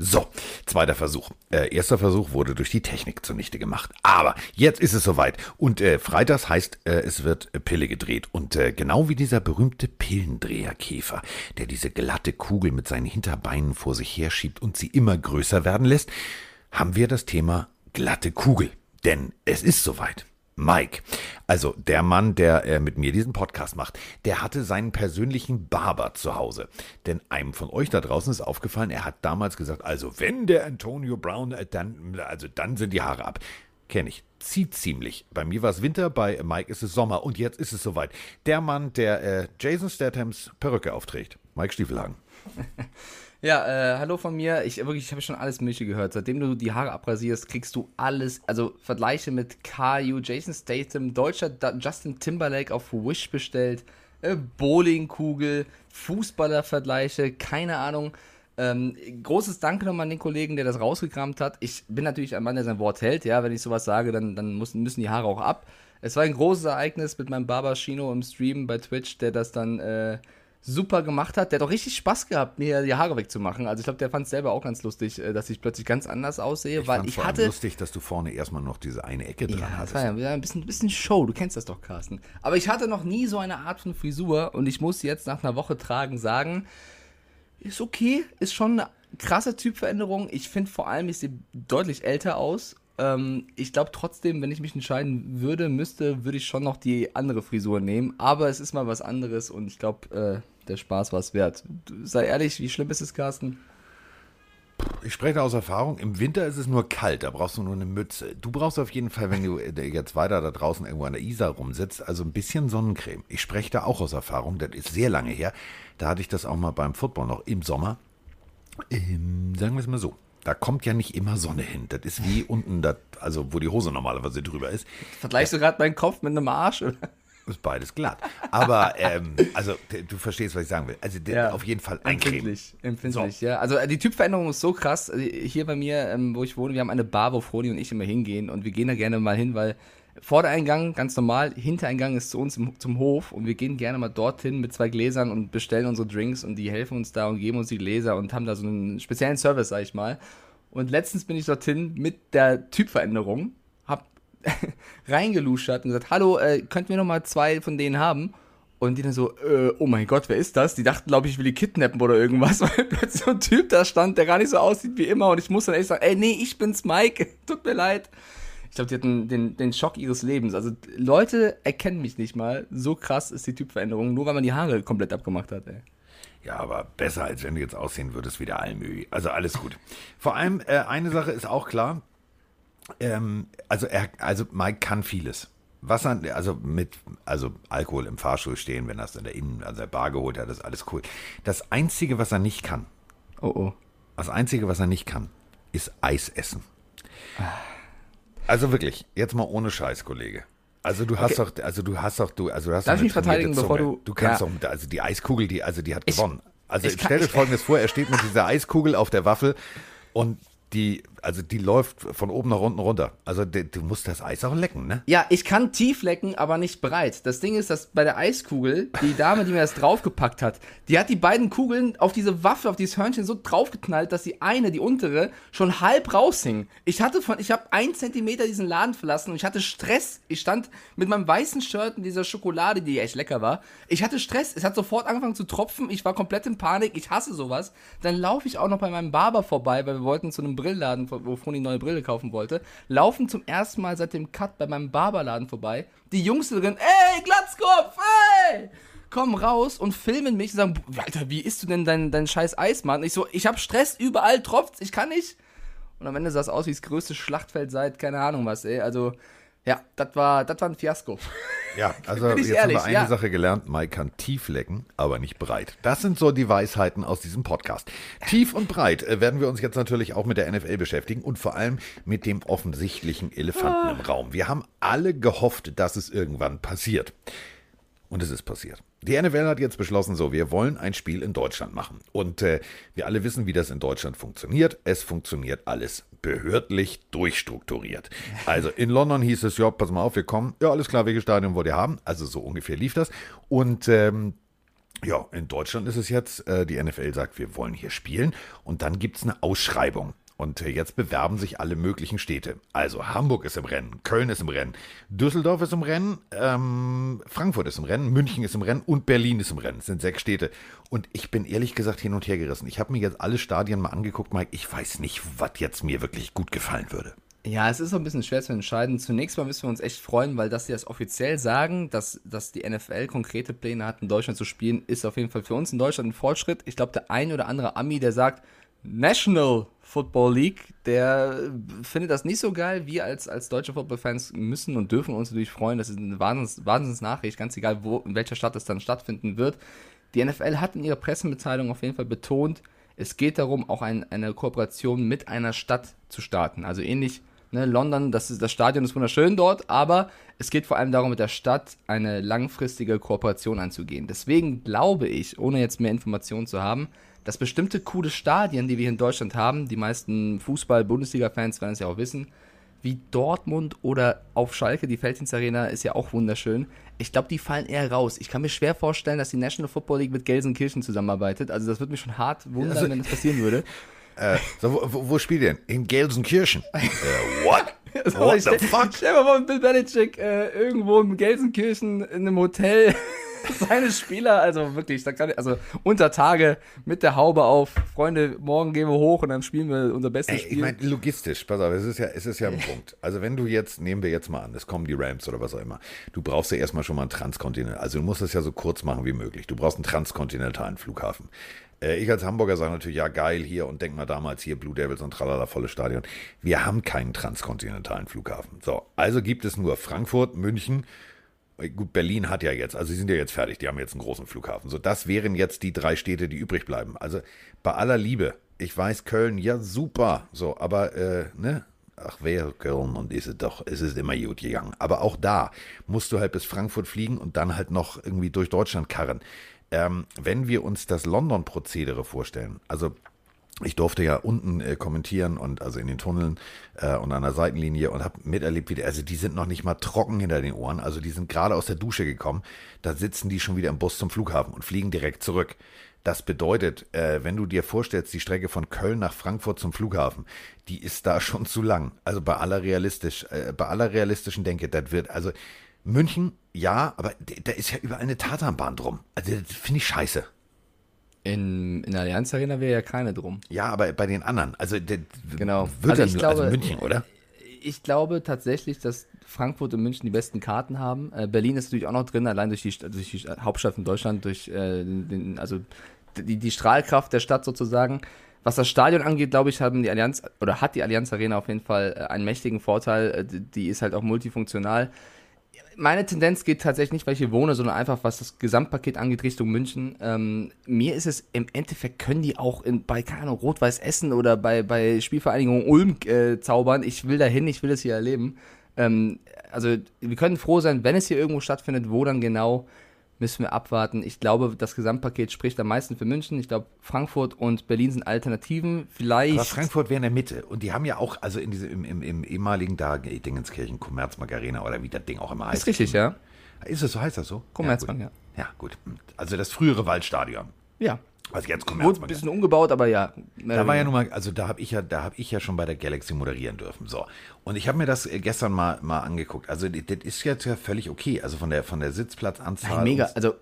So, zweiter Versuch. Äh, erster Versuch wurde durch die Technik zunichte gemacht. Aber jetzt ist es soweit. Und äh, freitags heißt, äh, es wird Pille gedreht. Und äh, genau wie dieser berühmte Pillendreherkäfer, der diese glatte Kugel mit seinen Hinterbeinen vor sich herschiebt und sie immer größer werden lässt, haben wir das Thema glatte Kugel. Denn es ist soweit. Mike, also der Mann, der äh, mit mir diesen Podcast macht, der hatte seinen persönlichen Barber zu Hause. Denn einem von euch da draußen ist aufgefallen, er hat damals gesagt, also wenn der Antonio Brown, äh, dann, also dann sind die Haare ab. Kenne ich. Zieht ziemlich. Bei mir war es Winter, bei Mike ist es Sommer und jetzt ist es soweit. Der Mann, der äh, Jason Stathams Perücke aufträgt. Mike Stiefelhagen. Ja, äh, hallo von mir. Ich wirklich, ich habe schon alles Mögliche gehört. Seitdem du die Haare abrasierst, kriegst du alles. Also Vergleiche mit Caillou, Jason Statham, deutscher da Justin Timberlake auf Wish bestellt, äh, Bowlingkugel, Fußballervergleiche, keine Ahnung. Ähm, großes Danke nochmal an den Kollegen, der das rausgekramt hat. Ich bin natürlich ein Mann, der sein Wort hält. Ja, wenn ich sowas sage, dann, dann muss, müssen die Haare auch ab. Es war ein großes Ereignis mit meinem Barber im Stream bei Twitch, der das dann äh, super gemacht hat. Der hat auch richtig Spaß gehabt, mir die Haare wegzumachen. Also ich glaube, der fand es selber auch ganz lustig, äh, dass ich plötzlich ganz anders aussehe, Ich weil ich vor hatte lustig, dass du vorne erstmal noch diese eine Ecke dran ja, das hattest. war ja ein bisschen, bisschen Show. Du kennst das doch, Carsten. Aber ich hatte noch nie so eine Art von Frisur und ich muss jetzt nach einer Woche tragen sagen, ist okay, ist schon eine krasse Typveränderung. Ich finde vor allem, ich sehe deutlich älter aus. Ähm, ich glaube trotzdem, wenn ich mich entscheiden würde, müsste, würde ich schon noch die andere Frisur nehmen. Aber es ist mal was anderes und ich glaube, äh, der Spaß war es wert. Sei ehrlich, wie schlimm ist es, Carsten? Ich spreche aus Erfahrung, im Winter ist es nur kalt, da brauchst du nur eine Mütze. Du brauchst auf jeden Fall, wenn du äh, jetzt weiter da draußen irgendwo an der Isar rumsitzt, also ein bisschen Sonnencreme. Ich spreche da auch aus Erfahrung, das ist sehr lange her. Da hatte ich das auch mal beim Football noch im Sommer. Ähm, sagen wir es mal so. Da kommt ja nicht immer Sonne hin. Das ist wie unten, das, also wo die Hose normalerweise drüber ist. Vergleichst du gerade meinen Kopf mit einem Arsch? Oder? Ist beides glatt. Aber, ähm, also du verstehst, was ich sagen will. Also Ja. auf jeden Fall eincremen. Empfindlich, empfindlich, ja. Also äh, die Typveränderung ist so krass. Also, Hier bei mir, ähm, wo ich wohne, wir haben eine Bar, wo Froni und ich immer hingehen und wir gehen da gerne mal hin, weil Vordereingang ganz normal, Hintereingang ist zu uns im, zum Hof und wir gehen gerne mal dorthin mit zwei Gläsern und bestellen unsere Drinks und die helfen uns da und geben uns die Gläser und haben da so einen speziellen Service, sag ich mal. Und letztens bin ich dorthin mit der Typveränderung, hab reingeluschert und gesagt, hallo, äh, könnten wir noch mal zwei von denen haben? Und die dann so, äh, oh mein Gott, wer ist das? Die dachten, glaube ich, ich will die kidnappen oder irgendwas, weil plötzlich so ein Typ da stand, der gar nicht so aussieht wie immer. Und ich muss dann echt sagen, ey, nee, ich bin's, Mike, tut mir leid. Ich glaube, die hatten den, den Schock ihres Lebens. Also Leute erkennen mich nicht mal. So krass ist die Typveränderung, nur weil man die Haare komplett abgemacht hat, ey. Ja, aber besser, als wenn du jetzt aussehen würdest wie der Almöhi. Also alles gut. Vor allem, äh, eine Sache ist auch klar. Ähm, also, er, also Mike kann vieles. Was er, also mit, also Alkohol im Fahrstuhl stehen, wenn er es in der Innen, also der Bar geholt hat, ist alles cool. Das Einzige, was er nicht kann, Oh oh. das Einzige, was er nicht kann, ist Eis essen. Also wirklich, jetzt mal ohne Scheiß, Kollege. Also du hast doch, also du hast doch, du, also du hast Darf doch ich mich verteidigen, bevor Zunge. du- Du kannst Ja. doch, also die Eiskugel, die, also die hat gewonnen. Also ich stell dir ich- folgendes vor, er steht mit dieser Eiskugel auf der Waffel und die, also die läuft von oben nach unten runter. Also die, du musst das Eis auch lecken, ne? Ja, ich kann tief lecken, aber nicht breit. Das Ding ist, dass bei der Eiskugel, die Dame, die mir das draufgepackt hat, die hat die beiden Kugeln auf diese Waffe, auf dieses Hörnchen so draufgeknallt, dass die eine, die untere, schon halb raushing. Ich hatte von, ich habe ein Zentimeter diesen Laden verlassen und ich hatte Stress. Ich stand mit meinem weißen Shirt und dieser Schokolade, die echt lecker war. Ich hatte Stress. Es hat sofort angefangen zu tropfen. Ich war komplett in Panik. Ich hasse sowas. Dann laufe ich auch noch bei meinem Barber vorbei, weil wir wollten zu einem Brillladen, wo Froni neue Brille kaufen wollte. Laufen zum ersten Mal seit dem Cut bei meinem Barberladen vorbei. Die Jungs drin, ey, Glatzkopf, ey! Kommen raus und filmen mich und sagen, Alter, wie isst du denn dein, dein scheiß Eis, Mann? Ich so, ich hab Stress, überall tropft's, ich kann nicht. Und am Ende sah es aus wie das größte Schlachtfeld seit, keine Ahnung was, ey. Also, ja, das war, das war ein Fiasko. Ja, also jetzt ehrlich, haben wir eine ja. Sache gelernt, Mike kann tief lecken, aber nicht breit. Das sind so die Weisheiten aus diesem Podcast. Tief und breit äh, werden wir uns jetzt natürlich auch mit der NFL beschäftigen und vor allem mit dem offensichtlichen Elefanten im Raum. Wir haben alle gehofft, dass es irgendwann passiert. Und es ist passiert. Die NFL hat jetzt beschlossen, so, wir wollen ein Spiel in Deutschland machen. Und äh, wir alle wissen, wie das in Deutschland funktioniert. Es funktioniert alles behördlich durchstrukturiert. Also in London hieß es, ja, pass mal auf, wir kommen. Ja, alles klar, welches Stadion wollt ihr haben? Also so ungefähr lief das. Und ähm, ja, in Deutschland ist es jetzt, äh, die NFL sagt, wir wollen hier spielen. Und dann gibt es eine Ausschreibung. Und äh, jetzt bewerben sich alle möglichen Städte. Also Hamburg ist im Rennen, Köln ist im Rennen, Düsseldorf ist im Rennen, ähm, Frankfurt ist im Rennen, München ist im Rennen und Berlin ist im Rennen. Das sind sechs Städte. Und ich bin ehrlich gesagt hin und her gerissen. Ich habe mir jetzt alle Stadien mal angeguckt, Mike. Ich weiß nicht, was jetzt mir wirklich gut gefallen würde. Ja, es ist so ein bisschen schwer zu entscheiden. Zunächst mal müssen wir uns echt freuen, weil dass sie das offiziell sagen, dass, dass die NFL konkrete Pläne hat, in Deutschland zu spielen, ist auf jeden Fall für uns in Deutschland ein Fortschritt. Ich glaube, der ein oder andere Ami, der sagt, National Football League, der findet das nicht so geil. Wir als, als deutsche Football-Fans müssen und dürfen uns natürlich freuen. Das ist eine Wahnsinns, Wahnsinnsnachricht, ganz egal, wo, in welcher Stadt es dann stattfinden wird. Die NFL hat in ihrer Pressemitteilung auf jeden Fall betont, es geht darum, auch ein, eine Kooperation mit einer Stadt zu starten. Also ähnlich, ne, London, das, ist, das Stadion ist wunderschön dort, aber es geht vor allem darum, mit der Stadt eine langfristige Kooperation anzugehen. Deswegen glaube ich, ohne jetzt mehr Informationen zu haben, dass bestimmte coole Stadien, die wir hier in Deutschland haben, die meisten Fußball-Bundesliga-Fans werden es ja auch wissen, wie Dortmund oder auf Schalke, die Felddienst-Arena ist ja auch wunderschön. Ich glaube, die fallen eher raus. Ich kann mir schwer vorstellen, dass die National Football League mit Gelsenkirchen zusammenarbeitet. Also das würde mich schon hart wundern, Also- wenn das passieren würde. Äh, so, wo, wo, wo spielt ihr denn? In Gelsenkirchen. äh, what? So, What the stell, fuck? Stell mal vor, Bill Belichick äh, irgendwo in Gelsenkirchen in einem Hotel seine Spieler, also wirklich, da kann, also unter Tage mit der Haube auf, Freunde, morgen gehen wir hoch und dann spielen wir unser bestes Ey, Spiel. ich meine, logistisch, pass auf, es ist ja, es ist ja ein Punkt. Also wenn du jetzt, nehmen wir jetzt mal an, es kommen die Rams oder was auch immer, du brauchst ja erstmal schon mal einen Transkontinental, also du musst es ja so kurz machen wie möglich. Du brauchst einen transkontinentalen Flughafen. Äh, Ich als Hamburger sage natürlich, ja geil hier und denk mal damals hier Blue Devils und tralala, volles Stadion. Wir haben keinen transkontinentalen Flughafen. So, also gibt es nur Frankfurt, München, Gut, Berlin hat ja jetzt, also sie sind ja jetzt fertig, die haben jetzt einen großen Flughafen. So, das wären jetzt die drei Städte, die übrig bleiben. Also bei aller Liebe, ich weiß, Köln, ja super, so, aber, äh, ne? Ach, wäre Köln und ist es doch, es ist immer gut gegangen. Aber auch da musst du halt bis Frankfurt fliegen und dann halt noch irgendwie durch Deutschland karren. Ähm, wenn wir uns das London-Prozedere vorstellen, also ich durfte ja unten äh, kommentieren und also in den Tunneln äh, und an der Seitenlinie und habe miterlebt, wie die, also die sind noch nicht mal trocken hinter den Ohren, also die sind gerade aus der Dusche gekommen, da sitzen die schon wieder im Bus zum Flughafen und fliegen direkt zurück. Das bedeutet, äh, wenn du dir vorstellst, die Strecke von Köln nach Frankfurt zum Flughafen, die ist da schon zu lang. Also bei aller realistisch, äh, bei aller realistischen Denke, das wird, also München, ja, aber da ist ja überall eine Tatanbahn drum. Also das finde ich scheiße. In, in der Allianz Arena wäre ja keine drum. Ja, aber bei den anderen, also der, Genau. wird Also also, ich nur, glaube- also München, oder? Ich glaube tatsächlich, dass Frankfurt und München die besten Karten haben. Äh, Berlin ist natürlich auch noch drin, allein durch die, durch die Hauptstadt von Deutschland, durch äh, den, also die, die Strahlkraft der Stadt sozusagen. Was das Stadion angeht, glaube ich, haben die Allianz oder hat die Allianz Arena auf jeden Fall äh, einen mächtigen Vorteil. Äh, die ist halt auch multifunktional. Meine Tendenz geht tatsächlich nicht, weil ich hier wohne, sondern einfach, was das Gesamtpaket angeht, Richtung München. Ähm, mir ist es im Endeffekt, können die auch in, bei, keine Rot-Weiß Essen oder bei, bei Spielvereinigung Ulm äh, zaubern. Ich will dahin, ich will es hier erleben. Ähm, also, wir können froh sein, wenn es hier irgendwo stattfindet, wo dann genau, müssen wir abwarten. Ich glaube, das Gesamtpaket spricht am meisten für München. Ich glaube, Frankfurt und Berlin sind Alternativen. Vielleicht. Aber Frankfurt wäre in der Mitte. Und die haben ja auch, also in diese, im, im, im ehemaligen da, Dingenskirchen, Commerzbank Arena oder wie das Ding auch immer heißt. ist richtig, ja? Ist es so, heißt das so? Commerzbank, ja. ja. Gut. Ja, gut. Also das frühere Waldstadion. Ja. Was jetzt Wurde ein bisschen umgebaut, aber ja. Da war ja nun mal, also da habe ich ja, da habe ich ja schon bei der Galaxy moderieren dürfen. So. Und ich habe mir das äh, gestern mal, mal angeguckt. Also das ist jetzt ja völlig okay. Also von der, von der Sitzplatzanzahl. Nein, mega. Also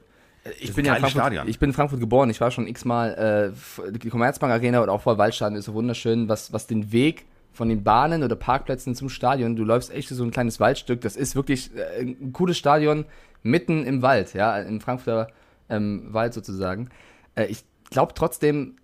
äh, ich bin ja in Frankfurt, Stadion. ich bin in Frankfurt geboren. Ich war schon x-mal äh, die Commerzbank Arena und auch vor Waldstadion ist so wunderschön, was, was den Weg von den Bahnen oder Parkplätzen zum Stadion, du läufst echt so ein kleines Waldstück. Das ist wirklich äh, ein cooles Stadion mitten im Wald, ja, im Frankfurter ähm, Wald sozusagen. Äh, ich glaube trotzdem,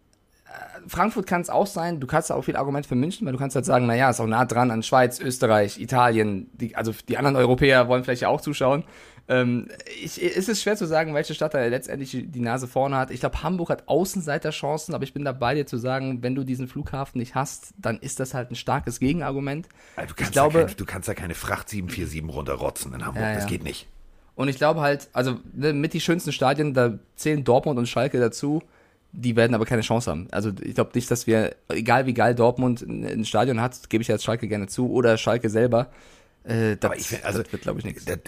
Frankfurt kann es auch sein. Du kannst auch viel Argument für München, weil du kannst halt sagen, naja, ist auch nah dran an Schweiz, Österreich, Italien. Die, also die anderen Europäer wollen vielleicht ja auch zuschauen. Ähm, ich, es ist schwer zu sagen, welche Stadt da letztendlich die Nase vorne hat. Ich glaube, Hamburg hat Außenseiterchancen, aber ich bin dabei dir zu sagen, wenn du diesen Flughafen nicht hast, dann ist das halt ein starkes Gegenargument. Also du, ich kannst glaube, ja kein, du kannst ja keine Fracht 747 runterrotzen in Hamburg. Ja, Das ja. geht nicht. Und ich glaube halt, also ne, mit die schönsten Stadien, da zählen Dortmund und Schalke dazu. Die werden aber keine Chance haben. Also ich glaube nicht, dass wir, egal wie geil Dortmund ein, Stadion hat, gebe ich jetzt Schalke gerne zu, oder Schalke selber, äh, das, Aber ich also, das wird, glaube ich, nichts. Das,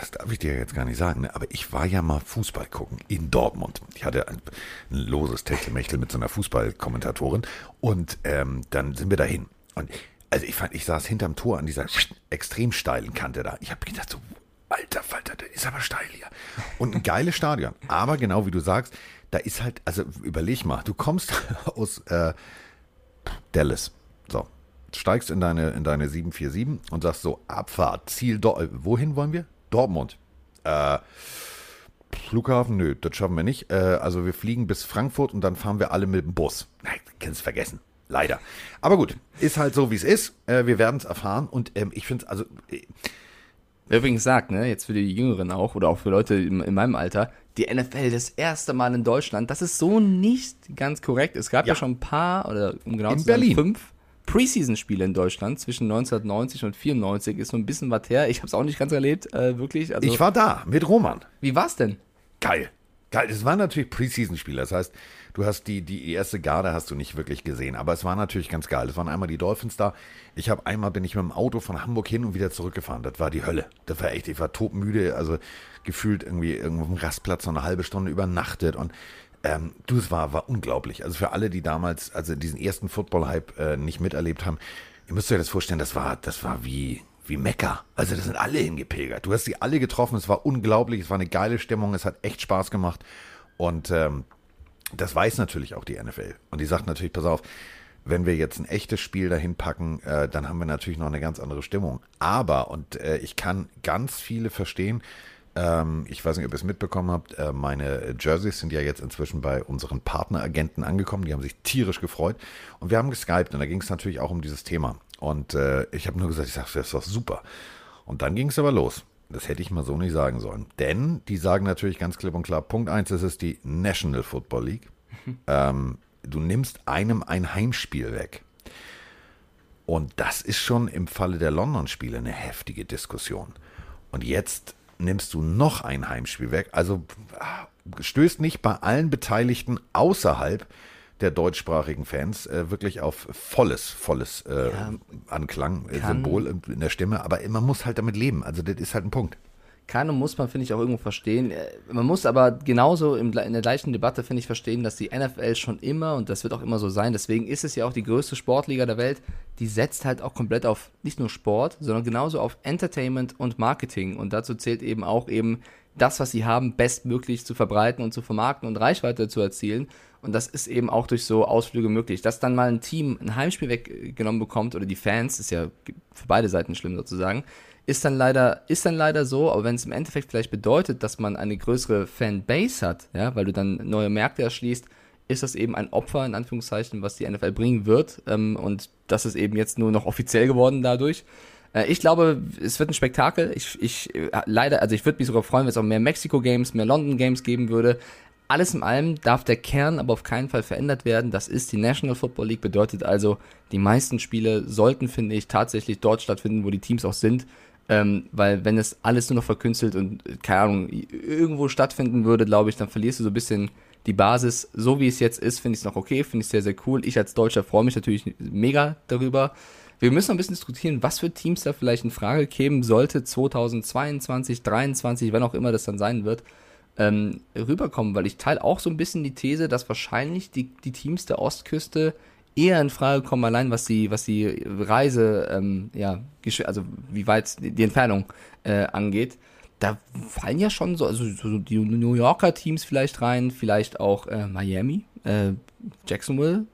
das darf ich dir jetzt gar nicht sagen, ne? aber ich war ja mal Fußball gucken in Dortmund. Ich hatte ein, ein loses Techtelmechtel mit so einer Fußballkommentatorin und ähm, dann sind wir dahin. Und also ich fand, ich saß hinterm Tor an dieser extrem steilen Kante da. Ich habe gedacht so, alter Falter, das ist aber steil hier. Und ein geiles Stadion. Aber genau wie du sagst, da ist halt, also überleg mal, du kommst aus äh, Dallas. So, steigst in deine, in deine 747 und sagst so, Abfahrt, Ziel, Dor wohin wollen wir? Dortmund. Äh, Flughafen, nö, das schaffen wir nicht. Äh, also wir fliegen bis Frankfurt und dann fahren wir alle mit dem Bus. Nein, kannst vergessen. Leider. Aber gut, ist halt so, wie es ist. Äh, wir werden es erfahren und ähm, ich finde es, also, äh, Wer übrigens sagt, ne, jetzt für die Jüngeren auch oder auch für Leute in, in meinem Alter, die NFL das erste Mal in Deutschland, das ist so nicht ganz korrekt. Es gab ja, Ja. schon ein paar, oder um genau In zu sein, Berlin. fünf Preseason-Spiele in Deutschland zwischen 1990 und 94. Ist so ein bisschen was her. Ich habe es auch nicht ganz erlebt, äh, wirklich. Also, ich war da mit Roman. wie war's denn? Geil. Geil. Es waren natürlich Preseason-Spiele. Das heißt, du hast die, die erste Garde hast du nicht wirklich gesehen. Aber es war natürlich ganz geil. Es waren einmal die Dolphins da. Ich habe einmal bin ich mit dem Auto von Hamburg hin und wieder zurückgefahren. Das war die Hölle. Das war echt, ich war todmüde. Also gefühlt irgendwie irgendwo auf dem Rastplatz noch eine halbe Stunde übernachtet und ähm, du, es war, war unglaublich. Also für alle, die damals, also diesen ersten Football-Hype äh, nicht miterlebt haben, ihr müsst euch das vorstellen, das war, das war wie, wie Mekka. Also da sind alle hingepilgert. Du hast sie alle getroffen, es war unglaublich, es war eine geile Stimmung, es hat echt Spaß gemacht. Und ähm, das weiß natürlich auch die NFL. Und die sagt natürlich, pass auf, wenn wir jetzt ein echtes Spiel dahin packen, äh, dann haben wir natürlich noch eine ganz andere Stimmung. Aber, und äh, ich kann ganz viele verstehen, ich weiß nicht, ob ihr es mitbekommen habt, äh, meine Jerseys sind ja jetzt inzwischen bei unseren Partneragenten angekommen. Die haben sich tierisch gefreut. Und wir haben geskypt und da ging es natürlich auch um dieses Thema. Und äh, ich habe nur gesagt, ich sage, das ist doch super. Und dann ging es aber los. Das hätte ich mal so nicht sagen sollen. Denn die sagen natürlich ganz klipp und klar, Punkt eins, das ist die National Football League. ähm, du nimmst einem ein Heimspiel weg. Und das ist schon im Falle der London-Spiele eine heftige Diskussion. Und jetzt nimmst du noch ein Heimspiel weg. Also ah, stößt nicht bei allen Beteiligten außerhalb der deutschsprachigen Fans äh, wirklich auf volles, volles äh, Ja, Anklang, äh, Symbol in der Stimme. Aber man muss halt damit leben. Also das ist halt ein Punkt. Kann und muss man, finde ich, auch irgendwo verstehen. Äh, Man muss aber genauso in der gleichen Debatte, finde ich, verstehen, dass die NFL schon immer, und das wird auch immer so sein, deswegen ist es ja auch die größte Sportliga der Welt, die setzt halt auch komplett auf nicht nur Sport, sondern genauso auf Entertainment und Marketing. Und dazu zählt eben auch eben das, was sie haben, bestmöglich zu verbreiten und zu vermarkten und Reichweite zu erzielen. Und das ist eben auch durch so Ausflüge möglich. Dass dann mal ein Team ein Heimspiel weggenommen bekommt oder die Fans, ist ja für beide Seiten schlimm sozusagen, ist dann leider, ist dann leider so, aber wenn es im Endeffekt vielleicht bedeutet, dass man eine größere Fanbase hat, ja, weil du dann neue Märkte erschließt, ist das eben ein Opfer, in Anführungszeichen, was die NFL bringen wird. Ähm, und das ist eben jetzt nur noch offiziell geworden dadurch. Äh, ich glaube, es wird ein Spektakel. Ich, ich äh, leider, also ich würde mich sogar freuen, wenn es auch mehr Mexiko Games, mehr London Games geben würde. Alles in allem darf der Kern aber auf keinen Fall verändert werden. Das ist die National Football League, bedeutet also, die meisten Spiele sollten, finde ich, tatsächlich dort stattfinden, wo die Teams auch sind. Ähm, weil wenn es alles nur noch verkünstelt und, keine Ahnung, irgendwo stattfinden würde, glaube ich, dann verlierst du so ein bisschen die Basis. So wie es jetzt ist, finde ich es noch okay, finde ich sehr, sehr cool. Ich als Deutscher freue mich natürlich mega darüber. Wir müssen noch ein bisschen diskutieren, was für Teams da vielleicht in Frage kämen sollte, 2022, 2023, wann auch immer das dann sein wird, ähm, rüberkommen, weil ich teile auch so ein bisschen die These, dass wahrscheinlich die, die Teams der Ostküste eher in Frage kommen, allein was die, was die Reise, ähm, ja, also wie weit die Entfernung äh, angeht. Da fallen ja schon so, also so die New Yorker Teams vielleicht rein, vielleicht auch äh, Miami, äh, Jacksonville,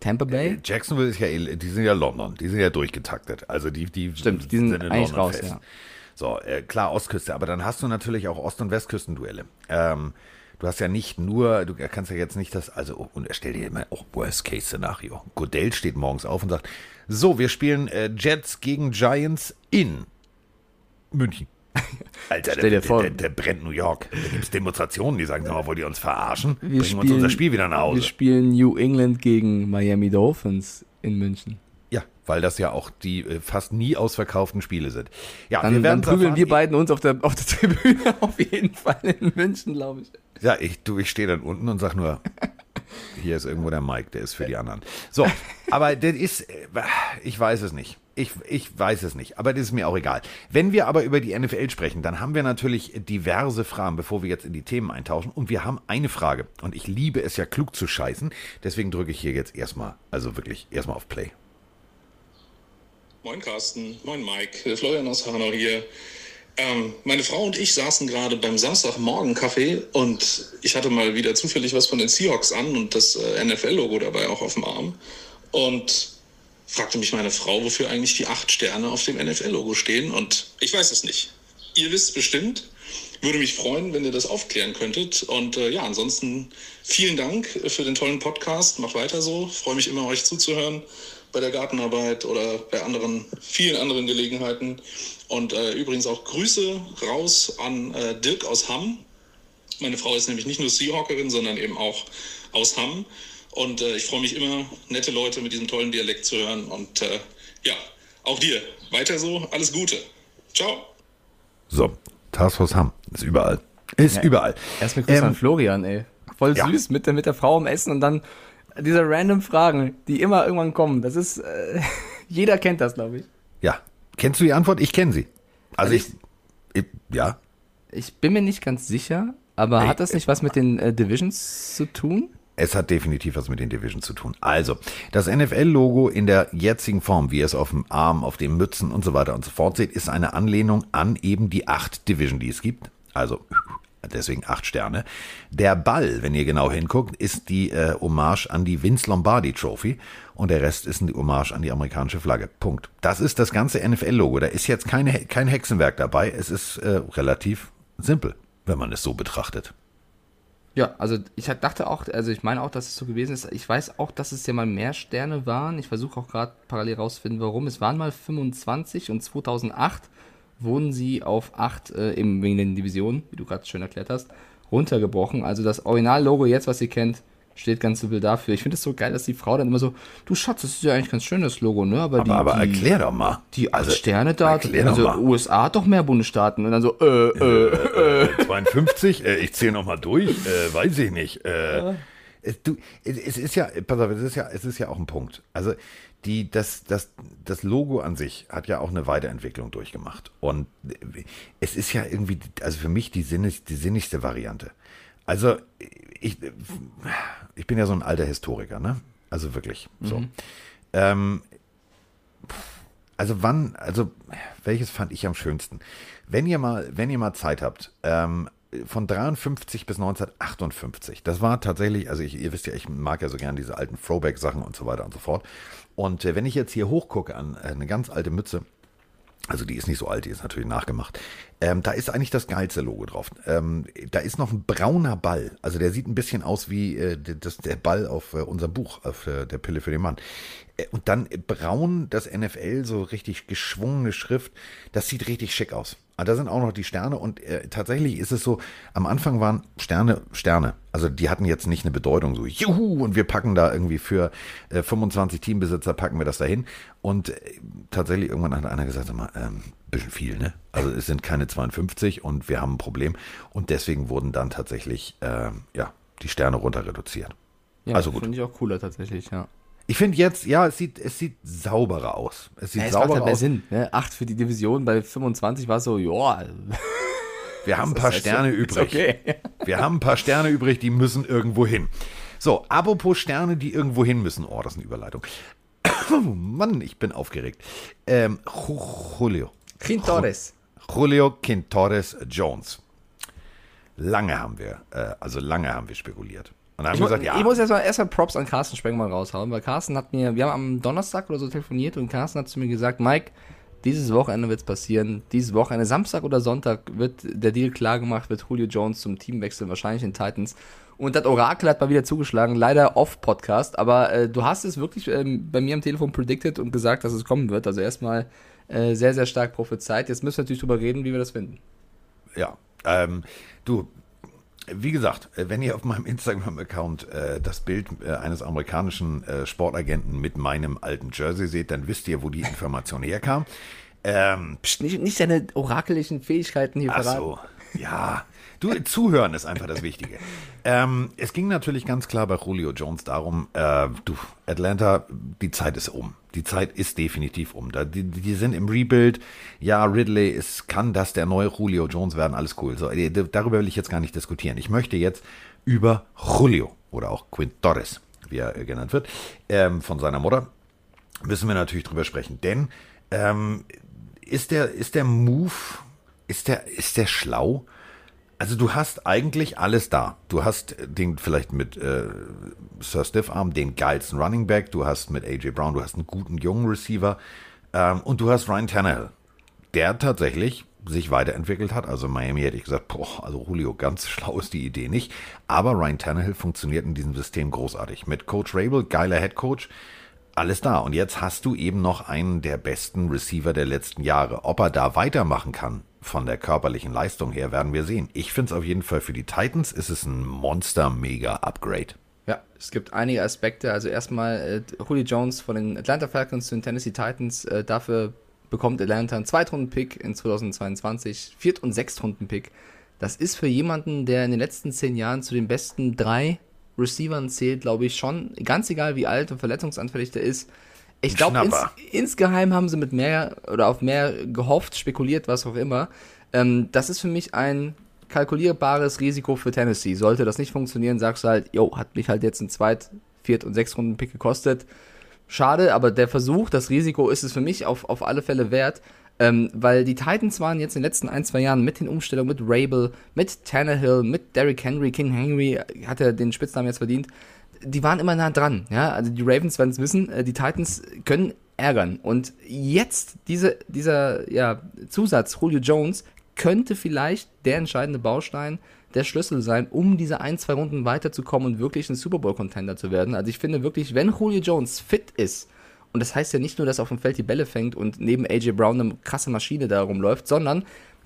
Tampa Bay. Jacksonville ist ja, eh- die sind ja London, die sind ja durchgetaktet. Also die, die Stimmt, die sind in eigentlich London raus, fest. ja. So, äh, klar, Ostküste, aber dann hast du natürlich auch Ost- und Westküstenduelle. Ähm, du hast ja nicht nur, du kannst ja jetzt nicht das, also, oh, und stell dir immer auch Worst-Case-Szenario. Godell steht morgens auf und sagt, so, wir spielen äh, Jets gegen Giants in München. Alter, Stell dir der, vor- der, der brennt New York. Da gibt es Demonstrationen, die sagen, sag mal, wollt ihr uns verarschen? Wir Bringen uns unser Spiel wieder nach Wir Hause. spielen New England gegen Miami Dolphins in München. Weil das ja auch die äh, fast nie ausverkauften Spiele sind. Ja, Dann, wir dann werden prügeln wir beiden uns auf der, auf der Tribüne auf jeden Fall in München, glaube ich. Ja, ich, du, ich stehe dann unten und sag nur, hier ist irgendwo der Mike, der ist für die anderen. So, aber das ist, äh, ich weiß es nicht. Ich, ich weiß es nicht, aber das ist mir auch egal. Wenn wir aber über die NFL sprechen, dann haben wir natürlich diverse Fragen, bevor wir jetzt in die Themen eintauschen. Und wir haben eine Frage. Und ich liebe es ja klug zu scheißen. Deswegen drücke ich hier jetzt erstmal, also wirklich erstmal auf Play. Moin Carsten, moin Mike, Florian aus Hanau hier. Ähm, meine Frau und ich saßen gerade beim Samstagmorgen-Kaffee und ich hatte mal wieder zufällig was von den Seahawks an und das äh, NFL-Logo dabei auch auf dem Arm. Und fragte mich meine Frau, wofür eigentlich die acht Sterne auf dem NFL-Logo stehen. Und ich weiß es nicht. Ihr wisst es bestimmt. Würde mich freuen, wenn ihr das aufklären könntet. Und äh, ja, ansonsten vielen Dank für den tollen Podcast. Macht weiter so. Freue mich immer, euch zuzuhören bei der Gartenarbeit oder bei anderen, vielen anderen Gelegenheiten. Und äh, übrigens auch Grüße raus an äh, Dirk aus Hamm. Meine Frau ist nämlich nicht nur Seahawkerin, sondern eben auch aus Hamm. Und äh, ich freue mich immer, nette Leute mit diesem tollen Dialekt zu hören. Und äh, ja, auch dir. Weiter so. Alles Gute. Ciao. So, Taskforce Hamm ist überall. Ist Ja. überall. Erstmal Grüße Ähm, an Florian, ey. Voll ja. süß mit der, mit der Frau am Essen und dann diese random Fragen, die immer irgendwann kommen. Das ist, äh, jeder kennt das, glaube ich. Ja. Kennst du die Antwort? Ich kenne sie. Also, Also ich, ich, ja. Ich bin mir nicht ganz sicher, aber Ey, hat das nicht was mit den äh, Divisions zu tun? Es hat definitiv was mit den Divisions zu tun. Also, das NFL-Logo in der jetzigen Form, wie ihr es auf dem Arm, auf den Mützen und so weiter und so fort seht, ist eine Anlehnung an eben die acht Division, die es gibt. Also, deswegen acht Sterne. Der Ball, wenn ihr genau hinguckt, ist die äh, Hommage an die Vince Lombardi Trophy und der Rest ist eine Hommage an die amerikanische Flagge. Punkt. Das ist das ganze NFL-Logo. Da ist jetzt keine, kein Hexenwerk dabei. Es ist äh, relativ simpel, wenn man es so betrachtet. Ja, also ich dachte auch, also ich meine auch, dass es so gewesen ist. Ich weiß auch, dass es ja mal mehr Sterne waren. Ich versuche auch gerade parallel rauszufinden, warum. Es waren mal 25 und 2008 wurden sie auf 8 äh, eben wegen den Divisionen, wie du gerade schön erklärt hast, runtergebrochen. Also das Original-Logo jetzt, was ihr kennt, steht ganz simpel dafür. Ich finde es so geil, dass die Frau dann immer so, du Schatz, das ist ja eigentlich ganz schön, das Logo, ne? Aber, die, Aber, aber die, erklär doch mal. die Also, Sterne da, erklär doch also mal. USA hat doch mehr Bundesstaaten. Und dann so, äh, äh, Äh, 52, äh, ich zähle noch mal durch, äh, weiß ich nicht. Äh, es, du, es ist ja, pass auf, es ist ja, es ist ja auch ein Punkt. Also die, das, das, das Logo an sich hat ja auch eine Weiterentwicklung durchgemacht. Und es ist ja irgendwie, also für mich die, sinnig, die sinnigste Variante. Also ich, ich bin ja so ein alter Historiker, ne? Also wirklich so. Ähm, also wann, also welches fand ich am schönsten? Wenn ihr mal, wenn ihr mal Zeit habt, ähm, von 53 bis 1958, das war tatsächlich, also ich, ihr wisst ja, ich mag ja so gern diese alten Throwback-Sachen und so weiter und so fort. Und äh, wenn ich jetzt hier hochgucke an äh, eine ganz alte Mütze, also die ist nicht so alt, die ist natürlich nachgemacht. Ähm, da ist eigentlich das geilste Logo drauf. Ähm, da ist noch ein brauner Ball. Also der sieht ein bisschen aus wie äh, das, der Ball auf äh, unserem Buch, auf äh, der Pille für den Mann. Äh, und dann braun das NFL, so richtig geschwungene Schrift. Das sieht richtig schick aus. Aber da sind auch noch die Sterne und äh, tatsächlich ist es so, am Anfang waren Sterne Sterne. Also die hatten jetzt nicht eine Bedeutung so, juhu, und wir packen da irgendwie für äh, 25 Teambesitzer, packen wir das dahin. Und äh, tatsächlich irgendwann hat einer gesagt, sag mal, ähm, bisschen viel, ne? Also es sind keine 52 und wir haben ein Problem. Und deswegen wurden dann tatsächlich, ähm, ja, die Sterne runter reduziert. Ja, Also gut. Finde ich auch cooler tatsächlich, ja. Ich finde jetzt, ja, es sieht, es sieht sauberer aus. Es sieht Ja, es macht sauberer halt mehr aus. Sinn. Ne? 8 für die Division, bei 25 war es so, ja, Wir haben ein paar ist Sterne ist übrig. okay. Wir haben ein paar Sterne übrig, die müssen irgendwo hin. So, apropos Sterne, die irgendwo hin müssen. Oh, das ist eine Überleitung. Oh Mann, ich bin aufgeregt. Ähm, Ju- Julio. Quintores. Julio Quintores Jones. Lange haben wir, äh, also lange haben wir spekuliert. Und haben Ich, gesagt, ja, ich muss erstmal erstmal Props an Carsten Spengmann raushauen, weil Carsten hat mir, wir haben am Donnerstag oder so telefoniert und Carsten hat zu mir gesagt, Mike, dieses Wochenende wird es passieren, dieses Wochenende, Samstag oder Sonntag wird der Deal klar gemacht, wird Julio Jones zum Team wechseln, wahrscheinlich in Titans. Und das Orakel hat mal wieder zugeschlagen, leider off-Podcast, aber äh, du hast es wirklich ähm, bei mir am Telefon predicted und gesagt, dass es kommen wird. Also erstmal äh, sehr, sehr stark prophezeit. Jetzt müssen wir natürlich drüber reden, wie wir das finden. ja, ähm, du, wie gesagt, äh, wenn ihr auf meinem Instagram-Account äh, das Bild äh, eines amerikanischen äh, Sportagenten mit meinem alten Jersey seht, dann wisst ihr, wo die Information herkam. Ähm, Psst, nicht, nicht seine orakelischen Fähigkeiten hier ach verraten. so, ja. Du, zuhören ist einfach das Wichtige. Ähm, es ging natürlich ganz klar bei Julio Jones darum, äh, du, Atlanta, die Zeit ist um. Die Zeit ist definitiv um. Da, die, die sind im Rebuild. Ja, Ridley ist, kann das der neue Julio Jones werden, alles cool. So, äh, darüber will ich jetzt gar nicht diskutieren. Ich möchte jetzt über Julio oder auch Quint Torres, wie er äh, genannt wird, ähm, von seiner Mutter, müssen wir natürlich drüber sprechen. Denn ähm, ist der, ist der Move, ist der, ist der schlau? Also du hast eigentlich alles da. Du hast den vielleicht mit äh, Sir Stiffarm, den geilsten Running Back, du hast mit AJ Brown, du hast einen guten jungen Receiver ähm, und du hast Ryan Tannehill, der tatsächlich sich weiterentwickelt hat. Also Miami hätte ich gesagt, boah, also Julio, ganz schlau ist die Idee nicht. Aber Ryan Tannehill funktioniert in diesem System großartig. Mit Coach Rabel, geiler Head Coach, alles da. Und jetzt hast du eben noch einen der besten Receiver der letzten Jahre. Ob er da weitermachen kann, von der körperlichen Leistung her, werden wir sehen. Ich finde es auf jeden Fall für die Titans ist es ein Monster-Mega-Upgrade. Ja, es gibt einige Aspekte. Also erstmal äh, Julio Jones von den Atlanta Falcons zu den Tennessee Titans. Äh, dafür bekommt Atlanta einen Zweitrunden-Pick in 2022, Viert- und Sechstrunden-Pick. Das ist für jemanden, der in den letzten zehn Jahren zu den besten drei Receivern zählt, glaube ich schon. Ganz egal, wie alt und verletzungsanfällig der ist. Ich glaube, ins, insgeheim haben sie mit mehr oder auf mehr gehofft, spekuliert, was auch immer. Ähm, das ist für mich ein kalkulierbares Risiko für Tennessee. Sollte das nicht funktionieren, sagst du halt, jo, hat mich halt jetzt ein Zweit-, Viert- und Sechs-Runden-Pick gekostet. Schade, aber der Versuch, das Risiko ist es für mich auf, auf alle Fälle wert, ähm, weil die Titans waren jetzt in den letzten ein, zwei Jahren mit den Umstellungen, mit Rabel, mit Tannehill, mit Derrick Henry, King Henry, hat er den Spitznamen jetzt verdient, die waren immer nah dran, ja, also die Ravens werden es wissen, äh, die Titans können ärgern und jetzt diese, dieser ja, Zusatz, Julio Jones, könnte vielleicht der entscheidende Baustein der Schlüssel sein, um diese ein, zwei Runden weiterzukommen und wirklich ein Super Bowl-Contender zu werden. Also ich finde wirklich, wenn Julio Jones fit ist, und das heißt ja nicht nur, dass er auf dem Feld die Bälle fängt und neben AJ Brown eine krasse Maschine da rumläuft, sondern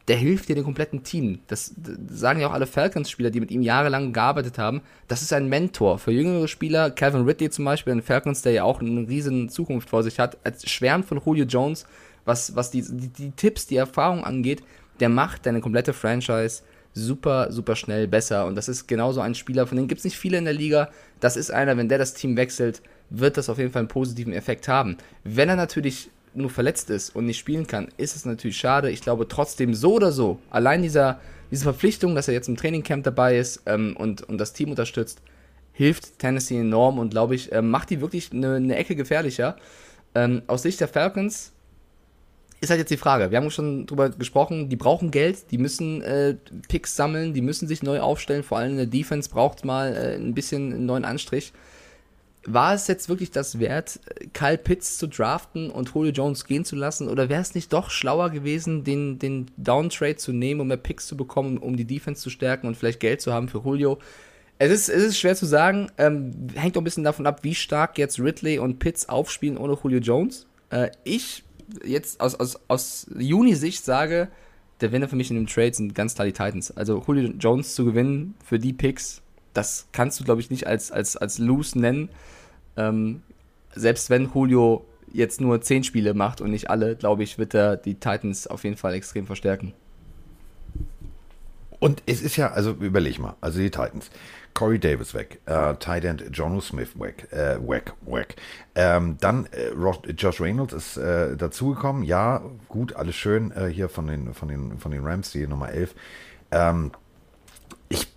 der hilft dir dem kompletten Team. Das, sagen ja auch alle Falcons-Spieler, die mit ihm jahrelang gearbeitet haben. Das ist ein Mentor für jüngere Spieler. Calvin Ridley zum Beispiel, ein Falcons, der ja auch eine riesen Zukunft vor sich hat, als schwärmt von Julio Jones, was, was die, die, die Tipps, die Erfahrung angeht. Der macht deine komplette Franchise super, super schnell besser. Und das ist genauso ein Spieler, von denen gibt es nicht viele in der Liga. Das ist einer, wenn der das Team wechselt, wird das auf jeden Fall einen positiven Effekt haben. Wenn er natürlich nur verletzt ist und nicht spielen kann, ist es natürlich schade. Ich glaube trotzdem so oder so, allein dieser, diese Verpflichtung, dass er jetzt im Trainingcamp dabei ist ähm, und, und das Team unterstützt, hilft Tennessee enorm und glaube ich, ähm, macht die wirklich eine, eine Ecke gefährlicher. Ähm, aus Sicht der Falcons ist halt jetzt die Frage. Wir haben schon drüber gesprochen, die brauchen Geld, die müssen äh, Picks sammeln, die müssen sich neu aufstellen, vor allem in der Defense braucht mal äh, ein bisschen einen neuen Anstrich. War es jetzt wirklich das wert, Kyle Pitts zu draften und Julio Jones gehen zu lassen? Oder wäre es nicht doch schlauer gewesen, den, den Downtrade zu nehmen, um mehr Picks zu bekommen, um die Defense zu stärken und vielleicht Geld zu haben für Julio? Es ist, es ist schwer zu sagen. Ähm, hängt auch ein bisschen davon ab, wie stark jetzt Ridley und Pitts aufspielen ohne Julio Jones. Äh, ich jetzt aus, aus, aus Juni-Sicht sage, der Winner für mich in dem Trade sind ganz klar die Titans. Also Julio Jones zu gewinnen für die Picks, das kannst du, glaube ich, nicht als, als, als Loose nennen. Ähm, selbst wenn Julio jetzt nur 10 Spiele macht und nicht alle, glaube ich, wird er die Titans auf jeden Fall extrem verstärken. Und es ist ja, also überleg mal, also die Titans. Corey Davis weg, äh, Tight End Jono Smith weg, äh, weg, weg. Ähm, dann äh, Josh Reynolds ist äh, dazugekommen. Ja, gut, alles schön äh, hier von den, von, den, von den Rams, die Nummer 11. Ähm, ich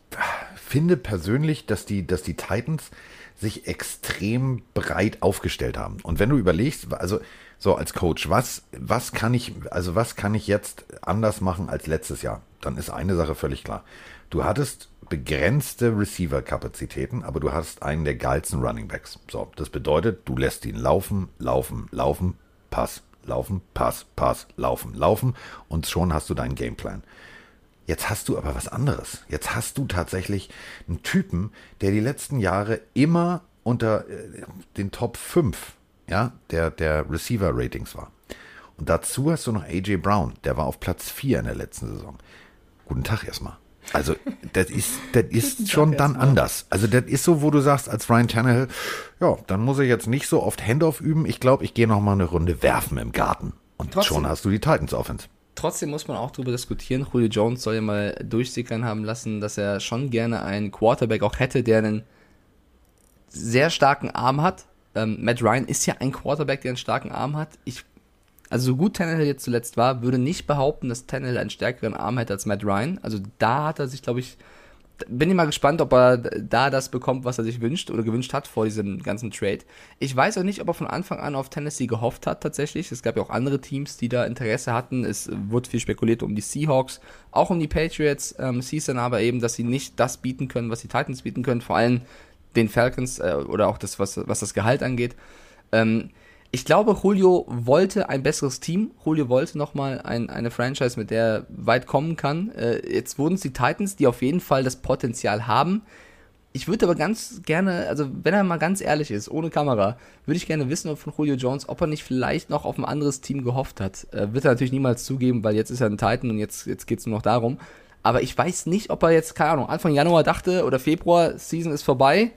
finde persönlich, dass die, dass die Titans sich extrem breit aufgestellt haben. Und wenn du überlegst, also so als Coach, was, was kann ich, also was kann ich jetzt anders machen als letztes Jahr? Dann ist eine Sache völlig klar. Du hattest begrenzte Receiver-Kapazitäten, aber du hast einen der geilsten Running Backs. So, das bedeutet, du lässt ihn laufen, laufen, laufen, Pass, laufen, Pass, Pass, laufen, laufen und schon hast du deinen Gameplan. Jetzt hast du aber was anderes. Jetzt hast du tatsächlich einen Typen, der die letzten Jahre immer unter äh, den Top 5 ja, der, der Receiver-Ratings war. Und dazu hast du noch AJ Brown, der war auf Platz 4 in der letzten Saison. Guten Tag erstmal. Also, das ist, das ist schon dann anders. Also, das ist so, wo du sagst, als Ryan Tannehill, ja, dann muss ich jetzt nicht so oft Handoff üben. Ich glaube, ich gehe noch mal eine Runde werfen im Garten. Und Trotzdem. schon hast du die Titans Offense. Trotzdem muss man auch darüber diskutieren. Julio Jones soll ja mal durchsickern haben lassen, dass er schon gerne einen Quarterback auch hätte, der einen sehr starken Arm hat. Ähm, Matt Ryan ist ja ein Quarterback, der einen starken Arm hat. Ich, also so gut Tannehill jetzt zuletzt war, würde nicht behaupten, dass Tannehill einen stärkeren Arm hätte als Matt Ryan. Also da hat er sich, glaube ich, bin ich mal gespannt, ob er da das bekommt, was er sich wünscht oder gewünscht hat vor diesem ganzen Trade. Ich weiß auch nicht, ob er von Anfang an auf Tennessee gehofft hat tatsächlich. Es gab ja auch andere Teams, die da Interesse hatten. Es wurde viel spekuliert um die Seahawks, auch um die Patriots. Ähm, hieß dann aber eben, dass sie nicht das bieten können, was die Titans bieten können. Vor allem den Falcons äh, oder auch das, was, was das Gehalt angeht. Ähm, ich glaube, Julio wollte ein besseres Team. Julio wollte nochmal ein, eine Franchise, mit der er weit kommen kann. Äh, jetzt wurden es die Titans, die auf jeden Fall das Potenzial haben. Ich würde aber ganz gerne, also wenn er mal ganz ehrlich ist, ohne Kamera, würde ich gerne wissen von Julio Jones, ob er nicht vielleicht noch auf ein anderes Team gehofft hat. Äh, wird er natürlich niemals zugeben, weil jetzt ist er ein Titan und jetzt, jetzt geht es nur noch darum. Aber ich weiß nicht, ob er jetzt, keine Ahnung, Anfang Januar dachte oder Februar, Season ist vorbei.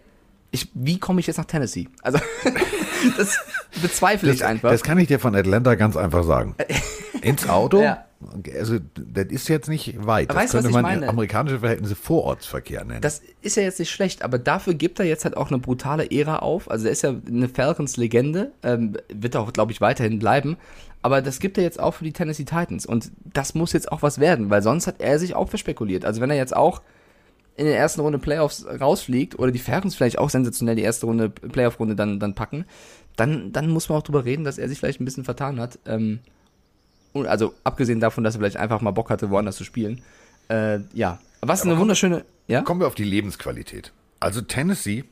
Ich, wie komme ich jetzt nach Tennessee? Also, das bezweifle ich einfach. Das kann ich dir von Atlanta ganz einfach sagen. Ins Auto? Ja. Also, das ist jetzt nicht weit. Das Weißt könnte ich man meine? amerikanische Verhältnisse Vorortsverkehr nennen. Das ist ja jetzt nicht schlecht, aber dafür gibt er jetzt halt auch eine brutale Ära auf. Also er ist ja eine Falcons-Legende, ähm, wird auch, glaube ich, weiterhin bleiben. Aber das gibt er jetzt auch für die Tennessee Titans. Und das muss jetzt auch was werden, weil sonst hat er sich auch verspekuliert. Also wenn er jetzt auch in der ersten Runde Playoffs rausfliegt oder die Falcons vielleicht auch sensationell die erste Runde Playoff-Runde dann, dann packen, dann, dann muss man auch drüber reden, dass er sich vielleicht ein bisschen vertan hat. Ähm, und also abgesehen davon, dass er vielleicht einfach mal Bock hatte, woanders zu spielen. Äh, ja, was eine wunderschöne. Ja? Kommen wir auf die Lebensqualität. Also Tennessee,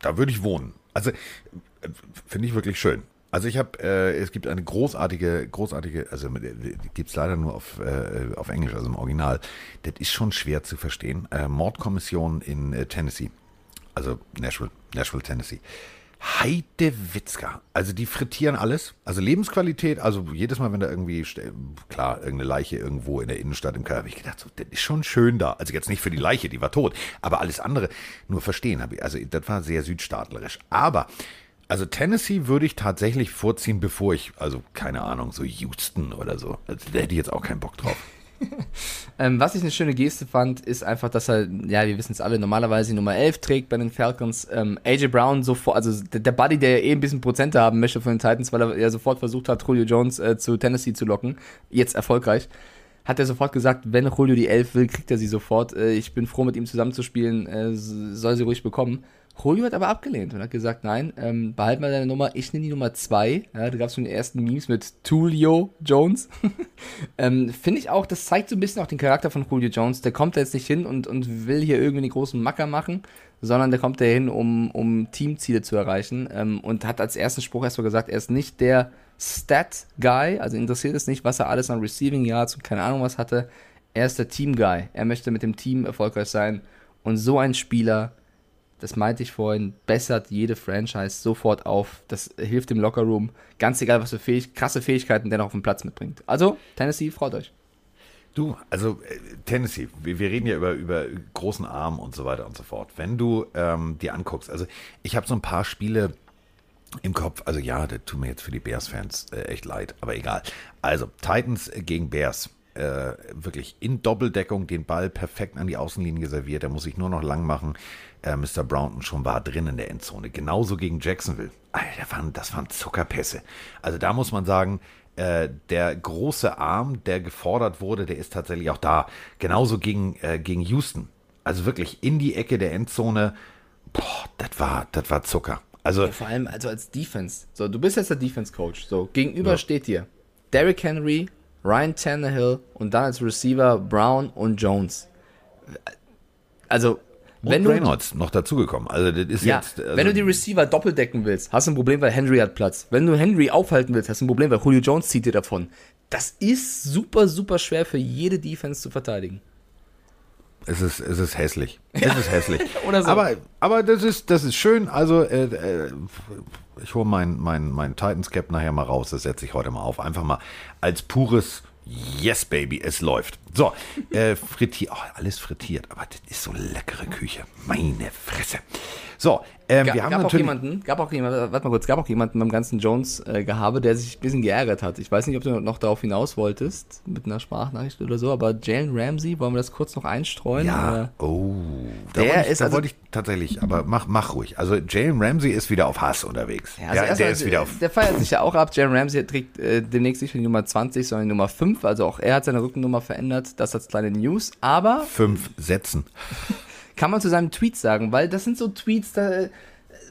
da würde ich wohnen. Also äh, finde ich wirklich schön. Also ich habe, äh, es gibt eine großartige, großartige, also äh, die gibt's leider nur auf, äh, auf Englisch, also im Original. Das ist schon schwer zu verstehen. Äh, Mordkommission in äh, Tennessee, also Nashville, Nashville, Tennessee. Heide Witzka. Also die frittieren alles. Also Lebensqualität, also jedes Mal, wenn da irgendwie, klar, irgendeine Leiche irgendwo in der Innenstadt im Keller, habe ich gedacht, so, das ist schon schön da. Also jetzt nicht für die Leiche, die war tot, aber alles andere nur verstehen habe ich. Also das war sehr südstaatlerisch. Aber, also Tennessee würde ich tatsächlich vorziehen, bevor ich, also keine Ahnung, so Houston oder so. Also, da hätte ich jetzt auch keinen Bock drauf. Ähm, was ich eine schöne Geste fand, ist einfach, dass er, ja, wir wissen es alle, normalerweise die Nummer 11 trägt bei den Falcons. Ähm, AJ Brown sofort, also der, der Buddy, der ja eh ein bisschen Prozente haben möchte von den Titans, weil er ja sofort versucht hat, Julio Jones äh, zu Tennessee zu locken, jetzt erfolgreich, hat er sofort gesagt, wenn Julio die 11 will, kriegt er sie sofort. Äh, ich bin froh, mit ihm zusammenzuspielen, äh, soll sie ruhig bekommen. Julio hat aber abgelehnt und hat gesagt, nein, ähm, behalt mal deine Nummer, ich nehme die Nummer 2. Ja, da gab es schon die ersten Memes mit Tulio Jones. ähm, Finde ich auch, das zeigt so ein bisschen auch den Charakter von Julio Jones. Der kommt da jetzt nicht hin und, und will hier irgendwie die großen Macker machen, sondern der kommt da hin, um, um Teamziele zu erreichen ähm, und hat als ersten Spruch erstmal gesagt, er ist nicht der Stat-Guy, also interessiert es nicht, was er alles an Receiving Yards und keine Ahnung was hatte. Er ist der Team-Guy. Er möchte mit dem Team erfolgreich sein und so ein Spieler das meinte ich vorhin, bessert jede Franchise sofort auf. Das hilft dem Lockerroom. Ganz egal, was für Fähig krasse Fähigkeiten der noch auf den Platz mitbringt. Also, Tennessee, freut euch. Du, also äh, Tennessee, wir, wir reden ja über, über großen Arm und so weiter und so fort. Wenn du ähm, dir anguckst, also ich habe so ein paar Spiele im Kopf, also ja, das tut mir jetzt für die Bears-Fans äh, echt leid, aber egal. Also Titans gegen Bears, äh, wirklich in Doppeldeckung den Ball perfekt an die Außenlinie serviert, der muss sich nur noch lang machen. Äh, Mr. Brownton schon war drin in der Endzone. Genauso gegen Jacksonville. Alter, waren, das waren Zuckerpässe. Also da muss man sagen, äh, der große Arm, der gefordert wurde, der ist tatsächlich auch da. Genauso gegen, äh, gegen Houston. Also wirklich in die Ecke der Endzone. Boah, das war, das war Zucker. Also, Vor allem also als Defense. So, du bist jetzt der Defense-Coach. So, gegenüber Ja. steht dir Derrick Henry, Ryan Tannehill und dann als Receiver Brown und Jones. Also, wenn und du, Reynolds noch dazugekommen. Also, das ist ja, jetzt. Also, wenn du die Receiver doppeldecken willst, hast du ein Problem, weil Henry hat Platz. Wenn du Henry aufhalten willst, hast du ein Problem, weil Julio Jones zieht dir davon. Das ist super, super schwer für jede Defense zu verteidigen. Es ist, es ist hässlich. Es ist hässlich. Oder so. Aber, aber das ist, das ist schön. Also, äh, äh, ich hole mein, mein, mein Titans Cap nachher mal raus. Das setze ich heute mal auf. Einfach mal als pures Yes, Baby, es läuft. So, äh, frittiert, oh, alles frittiert, aber das ist so leckere Küche. Meine Fresse. So, ähm, Ga- wir haben gab auch natürlich. jemanden, gab auch jemanden, warte mal kurz, gab auch jemanden beim ganzen Jones-Gehabe, der sich ein bisschen geärgert hat. Ich weiß nicht, ob du noch darauf hinaus wolltest, mit einer Sprachnachricht oder so, aber Jalen Ramsey, wollen wir das kurz noch einstreuen? Ja, Oder? oh, da Der wollte ich, ist da also- wollte ich tatsächlich, aber mach, mach ruhig. Also Jalen Ramsey ist wieder auf Hass unterwegs. Ja, also Ja, erstmal, der ist wieder auf. Der feiert sich ja auch ab. Jalen Ramsey trägt äh, demnächst nicht mehr die Nummer 20, sondern die Nummer 5. Also auch er hat seine Rückennummer verändert. Das als kleine News. Aber Fünf Sätzen. kann man zu seinem Tweet sagen, weil das sind so Tweets, da. äh,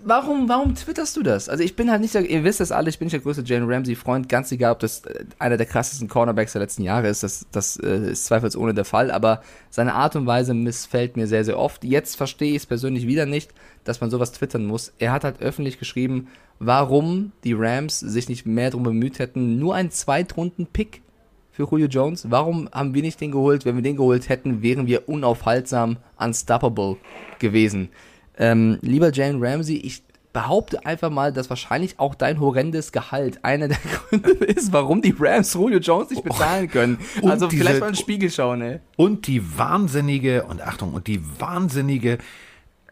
Warum, warum twitterst du das? Also ich bin halt nicht der, ihr wisst das alle, ich bin nicht der größte Jalen Ramsey-Freund, ganz egal, ob das äh, einer der krassesten Cornerbacks der letzten Jahre ist, das, das äh, ist zweifelsohne der Fall, aber seine Art und Weise missfällt mir sehr, sehr oft. Jetzt verstehe ich es persönlich wieder nicht, dass man sowas twittern muss. Er hat halt öffentlich geschrieben, warum die Rams sich nicht mehr darum bemüht hätten, nur einen Zweitrunden-Pick für Julio Jones. Warum haben wir nicht den geholt? Wenn wir den geholt hätten, wären wir unaufhaltsam unstoppable gewesen. Ähm, lieber Jalen Ramsey, ich behaupte einfach mal, dass wahrscheinlich auch dein horrendes Gehalt einer der Gründe ist, warum die Rams Julio Jones nicht bezahlen können. Also diese- vielleicht mal in den Spiegel schauen, ey. Und die wahnsinnige, und Achtung, und die wahnsinnige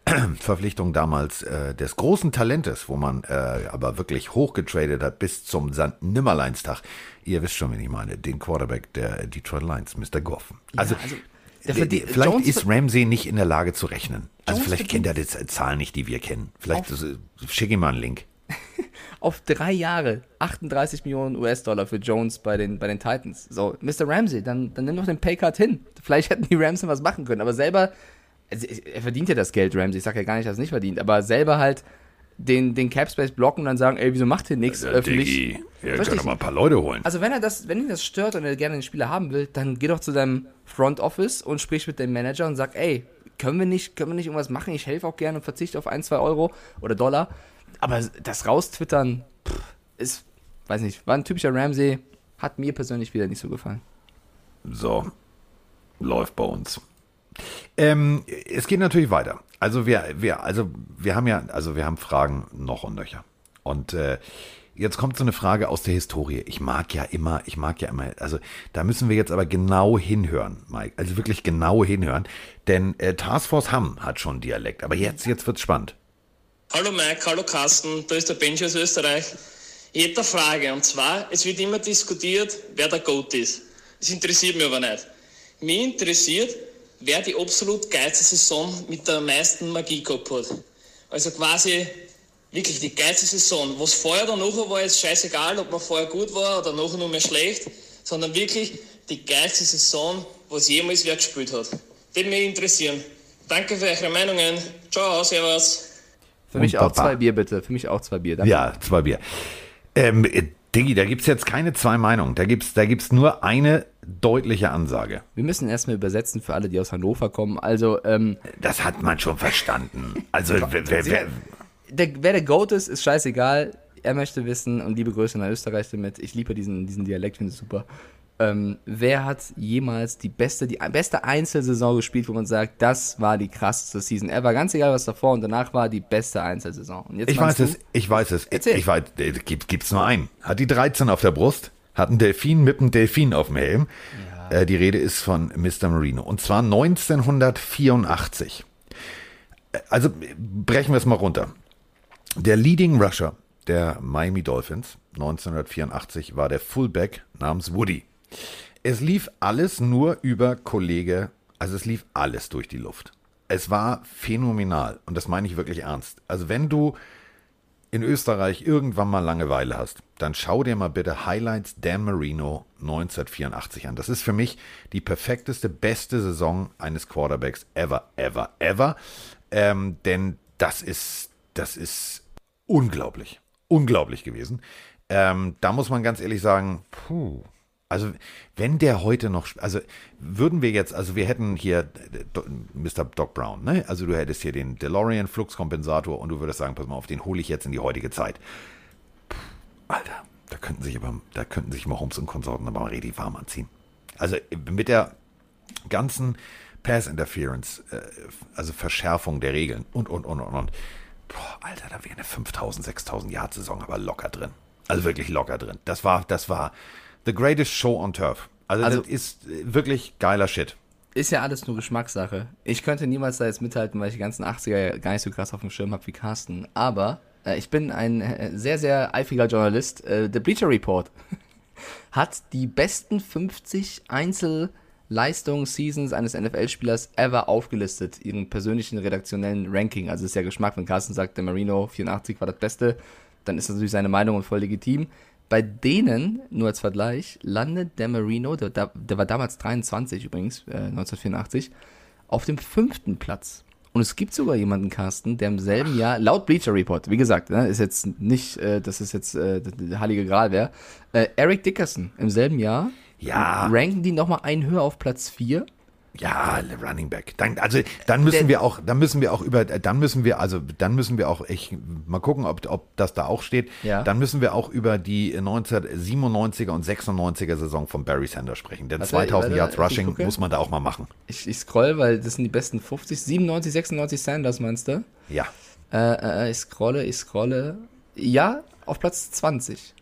Verpflichtung damals äh, des großen Talentes, wo man äh, aber wirklich hochgetradet hat bis zum Sand Nimmerleinstag. Ihr wisst schon, wen ich meine, den Quarterback der Detroit Lions, Mr. Goff. Also, also, der der, verdient- vielleicht Jones- ist Ramsey nicht in der Lage zu rechnen. Also Jones vielleicht kennt er die Zahlen nicht, die wir kennen. Vielleicht äh, schick ihm mal einen Link. Auf drei Jahre 38 Millionen US-Dollar für Jones bei den, bei den Titans. So, Mr. Ramsey, dann, dann nimm doch den Paycard hin. Vielleicht hätten die Rams was machen können, aber selber, also er verdient ja das Geld, Ramsey. Ich sag ja gar nicht, dass er es nicht verdient, aber selber halt den, den Capspace blocken und dann sagen, ey, wieso macht ihr nichts öffentlich? Diggi, können ich doch mal ein paar Leute holen. Also wenn er das, wenn ihn das stört und er gerne den Spieler haben will, dann geh doch zu deinem Front Office und sprich mit dem Manager und sag, ey, können wir nicht, können wir nicht irgendwas machen? Ich helfe auch gerne und verzichte auf ein, zwei Euro oder Dollar. Aber das raustwittern, pff, ist, weiß nicht, war ein typischer Ramsey, hat mir persönlich wieder nicht so gefallen. So, läuft bei uns. Ähm, es geht natürlich weiter. Also wir, wir, also wir haben ja, also wir haben Fragen noch und nöcher. Und äh, jetzt kommt so eine Frage aus der Historie. Ich mag ja immer, ich mag ja immer, also da müssen wir jetzt aber genau hinhören, Mike. Also wirklich genau hinhören. Denn äh, Taskforce Hamm hat schon Dialekt. Aber jetzt, jetzt wird's spannend. Hallo Mike, hallo Carsten, da ist der Benji aus Österreich. Eine Frage und zwar, es wird immer diskutiert, wer der Goat ist. Das interessiert mich aber nicht. Mich interessiert, wer die absolut geilste Saison mit der meisten Magie gehabt hat. Also quasi wirklich die geilste Saison. Was vorher oder nachher war, ist scheißegal, ob man vorher gut war oder nachher nur mehr schlecht, sondern wirklich die geilste Saison, was jemals wer gespielt hat. Das mich interessieren. Danke für eure Meinungen. Ciao, servus. Für mich Und auch zwei Bier, bitte. Für mich auch zwei Bier. Danke. Ja, zwei Bier. Ähm, äh, Diggi, da gibt's jetzt keine zwei Meinungen. Da gibt's, da gibt's nur eine deutliche Ansage. Wir müssen erstmal übersetzen für alle, die aus Hannover kommen. Also, ähm, Das hat man schon verstanden. Also, wer, wer, wer, der, wer der Goat ist, ist scheißegal. Er möchte wissen und liebe Grüße nach Österreich damit. Ich liebe diesen, diesen Dialekt, finde ich super. Ähm, wer hat jemals die beste, die beste Einzelsaison gespielt, wo man sagt, das war die krasseste Season ever? Ganz egal, was davor und danach war, die beste Einzelsaison. Ich weiß du, es, ich weiß es. Erzähl. Ich weiß, äh, gibt, gibt's nur einen. Hat die 13 auf der Brust, hat einen Delfin mit einem Delfin auf dem Helm. Äh, die Rede ist von Mr. Marino. Und zwar 1984. Äh, Also brechen wir es mal runter. Der Leading Rusher der Miami Dolphins 1984 war der Fullback namens Woody. Es lief alles nur über Kollege, also es lief alles durch die Luft. Es war phänomenal und das meine ich wirklich ernst. Also wenn du in Österreich irgendwann mal Langeweile hast, dann schau dir mal bitte Highlights Dan Marino 1984 an. Das ist für mich die perfekteste, beste Saison eines Quarterbacks ever, ever, ever. Ähm, denn das ist, das ist unglaublich, unglaublich gewesen. Ähm, da muss man ganz ehrlich sagen, puh, also wenn der heute noch, also würden wir jetzt, also wir hätten hier Mr. Doc Brown, ne? Also du hättest hier den DeLorean Fluxkompensator und du würdest sagen, pass mal auf, den hole ich jetzt in die heutige Zeit. Puh, Alter, da könnten sich aber, da könnten sich Mahomes und Konsorten aber mal richtig warm anziehen. Also mit der ganzen Pass Interference, äh, also Verschärfung der Regeln und, und, und, und, und. Boah, Alter, da wäre eine 5000, 6000 Jahr Saison aber locker drin. Also wirklich locker drin. Das war, das war the greatest show on turf. Also, Also- das ist äh, wirklich geiler Shit. Ist ja alles nur Geschmackssache. Ich könnte niemals da jetzt mithalten, weil ich die ganzen 80er gar nicht so krass auf dem Schirm habe wie Carsten. Aber äh, ich bin ein äh, sehr, sehr eifriger Journalist. Äh, The Bleacher Report hat die besten 50 Einzelleistungs-Seasons eines NFL-Spielers ever aufgelistet, ihren persönlichen redaktionellen Ranking. Also ist ja Geschmack, wenn Carsten sagt, der Marino 84 war das Beste, dann ist das natürlich seine Meinung und voll legitim. Bei denen, nur als Vergleich, landet der Marino, der, der war damals 23 übrigens, äh, 1984, auf dem fünften Platz. Und es gibt sogar jemanden, Carsten, der im selben Jahr, laut Bleacher Report, wie gesagt, ne, ist jetzt nicht, äh, dass es jetzt äh, der heilige Gral wäre, äh, Eric Dickerson im selben Jahr, Ja. ranken die nochmal einen höher auf Platz 4. Ja, Running Back. Dann, also dann müssen wir auch, dann müssen wir auch über, dann müssen wir, also dann müssen wir auch, ich mal gucken, ob, ob das da auch steht. Ja. Dann müssen wir auch über die 1997er und 96er Saison von Barry Sanders sprechen. Denn Warte, 2000 warte, Yards Rushing muss man da auch mal machen. Ich, ich scroll, weil das sind die besten 50, 97, 96 Sanders meinst du? Ja. Äh, äh, ich scrolle, ich scrolle. Ja, auf Platz 20.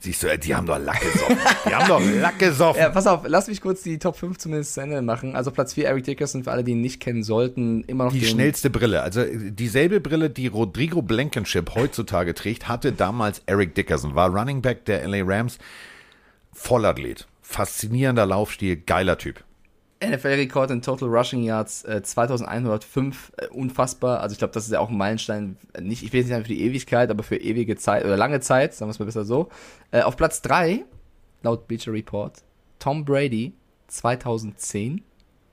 Siehst du, die haben doch Lack gesoffen. Die haben doch Lack gesoffen. Ja, pass auf, lass mich kurz die Top 5 zumindest zu Ende machen. Also Platz 4 Eric Dickerson, für alle, die ihn nicht kennen sollten, immer noch Die schnellste Brille, also dieselbe Brille, die Rodrigo Blankenship heutzutage trägt, hatte damals Eric Dickerson, war Running Back der LA Rams, Vollathlet, faszinierender Laufstil, geiler Typ. NFL-Rekord in Total Rushing Yards äh, 2105, äh, unfassbar. Also ich glaube, das ist ja auch ein Meilenstein, äh, nicht, ich will jetzt nicht sagen für die Ewigkeit, aber für ewige Zeit oder lange Zeit, sagen wir es mal besser so. Äh, auf Platz 3, laut Bleacher Report, Tom Brady 2010.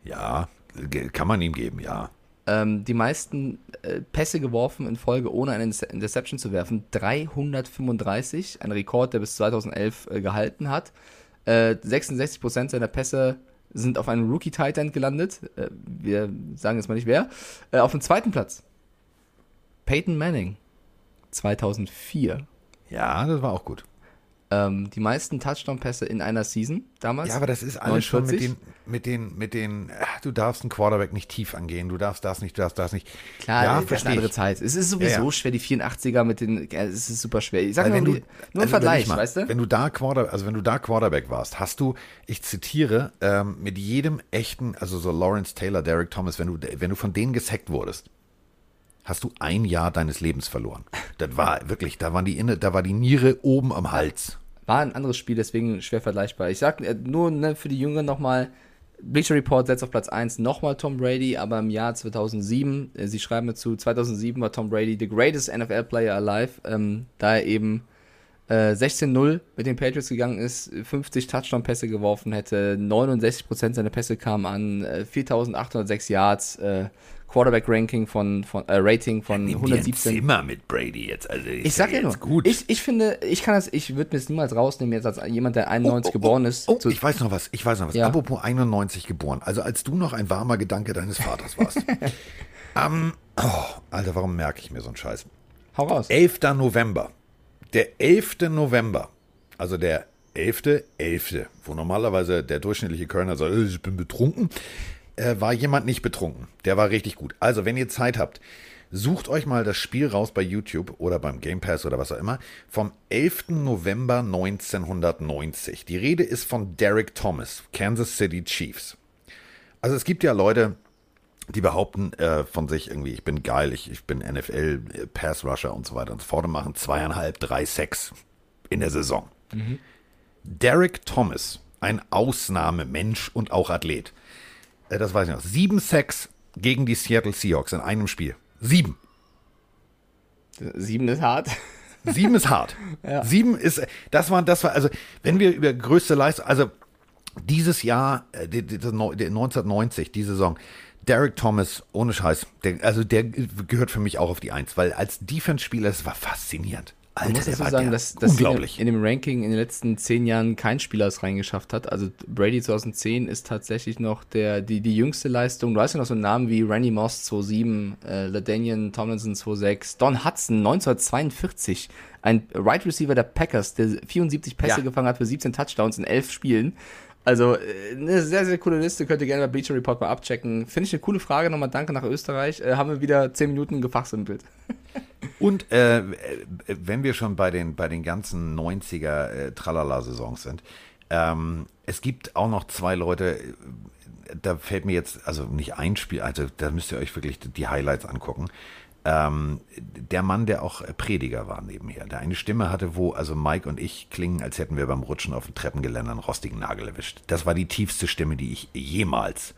Ja, kann man ihm geben, ja. Ähm, die meisten äh, Pässe geworfen in Folge, ohne eine Interce- Interception zu werfen. 335, ein Rekord, der bis 2011 äh, gehalten hat. Äh, 66% seiner Pässe sind auf einem Rookie-Tight-End gelandet. Äh, wir sagen jetzt mal nicht wer. Äh, auf dem zweiten Platz Peyton Manning 2004. Ja, das war auch gut. Ähm, die meisten Touchdown-Pässe in einer Season damals. Ja, aber das ist alles schon mit 49. den, mit den, mit den, ach, du darfst einen Quarterback nicht tief angehen, du darfst das nicht, du darfst das nicht. Klar, ja, das ist eine andere. Zeit. Es ist sowieso Ja, ja. schwer, die 84er mit den, ja, es ist super schwer. Ich sag mal, wenn nur, du, nur ein also Vergleich, überleg mal, weißt du? Wenn du da Quarter, also wenn du da Quarterback warst, hast du, ich zitiere, ähm, mit jedem echten, also so Lawrence Taylor, Derek Thomas, wenn du, wenn du von denen gesackt wurdest, hast du ein Jahr deines Lebens verloren. Das war wirklich, da waren die inne, da war die Niere oben am Hals. War ein anderes Spiel, deswegen schwer vergleichbar. Ich sag äh, nur ne, für die Jüngeren nochmal, Bleacher Report setzt auf Platz 1 nochmal Tom Brady, aber im Jahr 2007, äh, sie schreiben dazu, 2007 war Tom Brady the greatest NFL player alive, ähm, da er eben äh, 16-0 mit den Patriots gegangen ist, 50 Touchdown-Pässe geworfen hätte, 69% seiner Pässe kamen an, äh, 4806 Yards, äh, Quarterback-Ranking von, von äh, Rating von ein 117. Zimmer mit Brady jetzt. Also Ich sag ja nur, jetzt gut. Ich, ich finde, ich kann das, ich würde mir das niemals rausnehmen, jetzt als jemand, der 91 geboren ist. Oh, ich weiß noch was, ich weiß noch was. Ja. Apropos 91 geboren, also als du noch ein warmer Gedanke deines Vaters warst. Am, oh, Alter, warum merke ich mir so einen Scheiß? hau raus. 11. November. Der 11. November, also der 11.11., wo normalerweise der durchschnittliche Kölner sagt, "Äh, ich bin betrunken, äh, war jemand nicht betrunken. Der war richtig gut. Also, wenn ihr Zeit habt, sucht euch mal das Spiel raus bei YouTube oder beim Game Pass oder was auch immer, vom 11. November 1990. Die Rede ist von Derek Thomas, Kansas City Chiefs. Also es gibt ja Leute, die behaupten äh, von sich irgendwie, ich bin geil, ich, ich bin NFL, äh, Pass Rusher und so weiter und so fort und machen zweieinhalb, drei Sex in der Saison. Derek Thomas, ein Ausnahmemensch und auch Athlet. Äh, das weiß ich noch. Sieben Sex gegen die Seattle Seahawks in einem Spiel. Sieben. Sieben ist hart. Sieben ist hart. Sieben ist, das war, das war, also, wenn wir über größte Leistung, also, dieses Jahr, äh, die- die- die 1990, die Saison, Derek Thomas, ohne Scheiß, der, also der gehört für mich auch auf die Eins, weil als Defense-Spieler, das war faszinierend. Alter, Man muss dazu sagen, dass, dass in, dem, in dem Ranking in den letzten zehn Jahren kein Spieler es reingeschafft hat. Also Brady 2010 ist tatsächlich noch der, die, die jüngste Leistung. Du hast ja noch so Namen wie Randy Moss 2007, äh, LaDainian Tomlinson 2006, Don Hudson 1942, ein Right Receiver der Packers, der 74 Pässe Ja. gefangen hat für 17 Touchdowns in 11 Spielen. Also äh, eine sehr, sehr coole Liste, könnt ihr gerne bei Bleacher Report mal abchecken. Finde ich eine coole Frage, nochmal danke nach Österreich. Äh, haben wir wieder 10 Minuten gefachsimpelt. Und äh, wenn wir schon bei den, bei den ganzen 90er äh, Tralala-Saisons sind, Ähm, es gibt auch noch zwei Leute, äh, da fällt mir jetzt, also nicht ein Spiel, also da müsst ihr euch wirklich die Highlights angucken. Ähm, der Mann, der auch Prediger war nebenher, der eine Stimme hatte, wo also Mike und ich klingen, als hätten wir beim Rutschen auf dem Treppengeländer einen rostigen Nagel erwischt. Das war die tiefste Stimme, die ich jemals,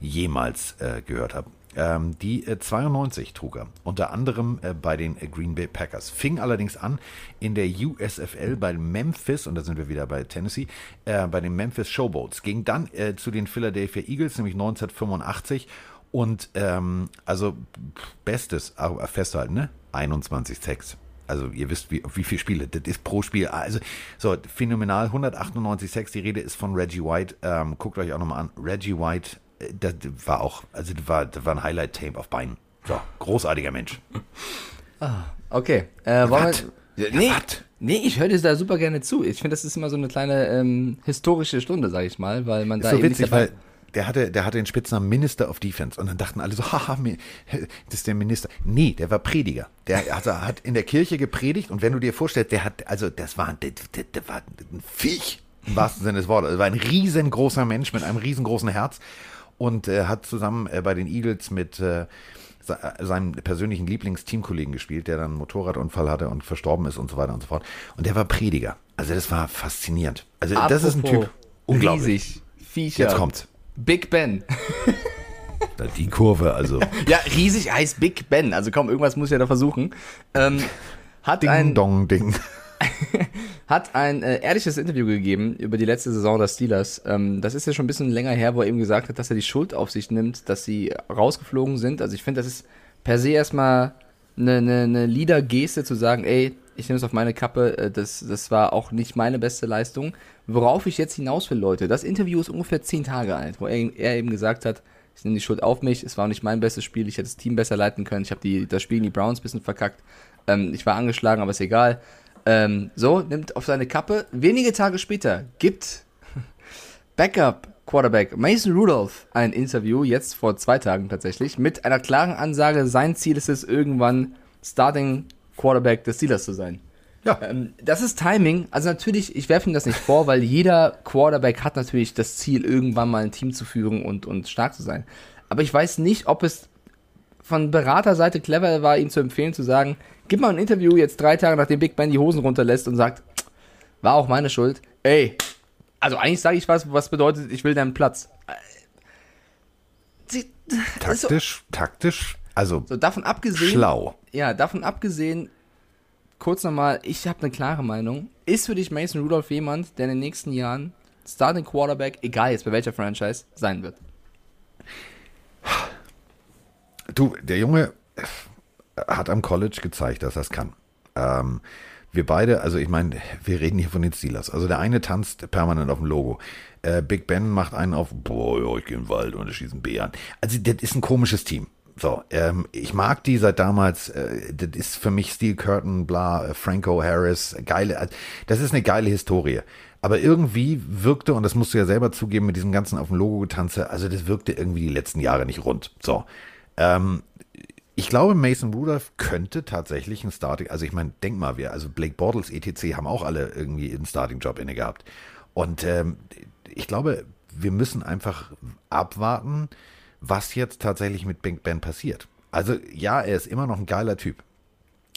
jemals äh, gehört habe. Ähm, die äh, 92 trug er, unter anderem äh, bei den äh, Green Bay Packers. Fing allerdings an in der USFL bei Memphis, und da sind wir wieder bei Tennessee, äh, bei den Memphis Showboats. Ging dann äh, zu den Philadelphia Eagles, nämlich 1985 und ähm, also Bestes, aber festhalten, ne? 21 Sex. Also ihr wisst, wie, wie viele Spiele, das ist pro Spiel. Also so, phänomenal, 198 Sex, die Rede ist von Reggie White. Ähm, guckt euch auch nochmal an. Reggie White, äh, das war auch, also das war, das war ein Highlight-Tape auf Beinen. So, großartiger Mensch. Okay. Äh, wollen wir, nee, nee, ich höre dir da super gerne zu. Ich finde, das ist immer so eine kleine ähm, historische Stunde, sag ich mal, weil man da Ist so eben witzig, weil der hatte, der hatte den Spitznamen Minister of Defense und dann dachten alle so, haha, das ist der Minister. Nee, der war Prediger. Der also hat in der Kirche gepredigt und wenn du dir vorstellst, der hat, also das war, der, der, der war ein Viech, im wahrsten Sinne des Wortes. Er war ein riesengroßer Mensch mit einem riesengroßen Herz und äh, hat zusammen äh, bei den Eagles mit äh, se- seinem persönlichen Lieblingsteamkollegen gespielt, der dann einen Motorradunfall hatte und verstorben ist und so weiter und so fort. Und der war Prediger. Also das war faszinierend. Also das ist ein Apropos Typ. Unglaublich. Riesig. Viecher. Jetzt kommt's. Big Ben. Die Kurve, also. ja, riesig heißt Big Ben. Also komm, irgendwas muss ich ja da versuchen. Ähm, hat Ding, ein, dong, ding. hat ein äh, ehrliches Interview gegeben über die letzte Saison der Steelers. Ähm, das ist ja schon ein bisschen länger her, wo er eben gesagt hat, dass er die Schuld auf sich nimmt, dass sie rausgeflogen sind. Also ich finde, das ist per se erstmal eine, eine, eine Leader-Geste zu sagen, ey, ich nehme es auf meine Kappe, äh, das, das war auch nicht meine beste Leistung. Worauf ich jetzt hinaus will, Leute, das Interview ist ungefähr zehn Tage alt, wo er, er eben gesagt hat, ich nehme die Schuld auf mich, es war auch nicht mein bestes Spiel, ich hätte das Team besser leiten können, ich habe das Spiel in die Browns ein bisschen verkackt, ähm, ich war angeschlagen, aber ist egal. Ähm, so, nimmt auf seine Kappe. Wenige Tage später gibt Backup Quarterback Mason Rudolph ein Interview, jetzt vor zwei Tagen tatsächlich, mit einer klaren Ansage, sein Ziel ist es, irgendwann Starting Quarterback des Steelers zu sein. Ja. Ähm, das ist Timing. Also natürlich, ich werfe ihm das nicht vor, weil jeder Quarterback hat natürlich das Ziel, irgendwann mal ein Team zu führen und, und stark zu sein. Aber ich weiß nicht, ob es von Beraterseite clever war, ihm zu empfehlen, zu sagen, gib mal ein Interview jetzt drei Tage, nachdem Big Ben die Hosen runterlässt und sagt, war auch meine Schuld. Ey, also eigentlich sage ich was, was bedeutet, ich will deinen Platz. Also, Taktisch, taktisch, also so davon abgesehen, schlau. ja, davon abgesehen, kurz nochmal, ich habe eine klare Meinung. Ist für dich Mason Rudolph jemand, der in den nächsten Jahren Starting Quarterback, egal jetzt bei welcher Franchise, sein wird? Du, der Junge hat am College gezeigt, dass er es kann. Ähm, wir beide, also ich meine, wir reden hier von den Steelers. Also der eine tanzt permanent auf dem Logo. Äh, Big Ben macht einen auf, boah, ja, ich gehe in den Wald und schieße einen Bären. Also das ist ein komisches Team. So, ähm, ich mag die seit damals, äh, das ist für mich Steel Curtain, bla, äh, Franco Harris, geile, äh, das ist eine geile Historie. Aber irgendwie wirkte, und das musst du ja selber zugeben, mit diesem ganzen auf dem Logo getanze, also das wirkte irgendwie die letzten Jahre nicht rund. So. Ähm, ich glaube, Mason Rudolph könnte tatsächlich ein Starting, also ich meine, denk mal, wir, also Blake Bortles, etc. haben auch alle irgendwie einen Starting-Job inne gehabt. Und ähm, ich glaube, wir müssen einfach abwarten, was jetzt tatsächlich mit Big Ben passiert. Also ja, er ist immer noch ein geiler Typ.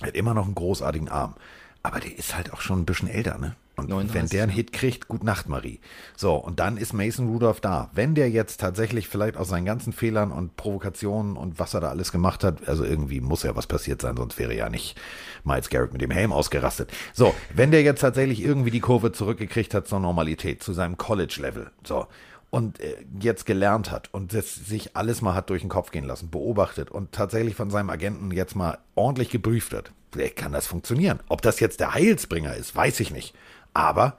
Er hat immer noch einen großartigen Arm. Aber der ist halt auch schon ein bisschen älter, ne? Und 39, wenn der einen Hit kriegt, gut Nacht, Marie. So, und dann ist Mason Rudolph da. Wenn der jetzt tatsächlich vielleicht aus seinen ganzen Fehlern und Provokationen und was er da alles gemacht hat, also irgendwie muss ja was passiert sein, sonst wäre ja nicht Miles Garrett mit dem Helm ausgerastet. So, wenn der jetzt tatsächlich irgendwie die Kurve zurückgekriegt hat zur Normalität, zu seinem College-Level, so, und äh, jetzt gelernt hat und sich alles mal hat durch den Kopf gehen lassen, beobachtet und tatsächlich von seinem Agenten jetzt mal ordentlich geprüft hat, vielleicht kann das funktionieren. Ob das jetzt der Heilsbringer ist, weiß ich nicht. Aber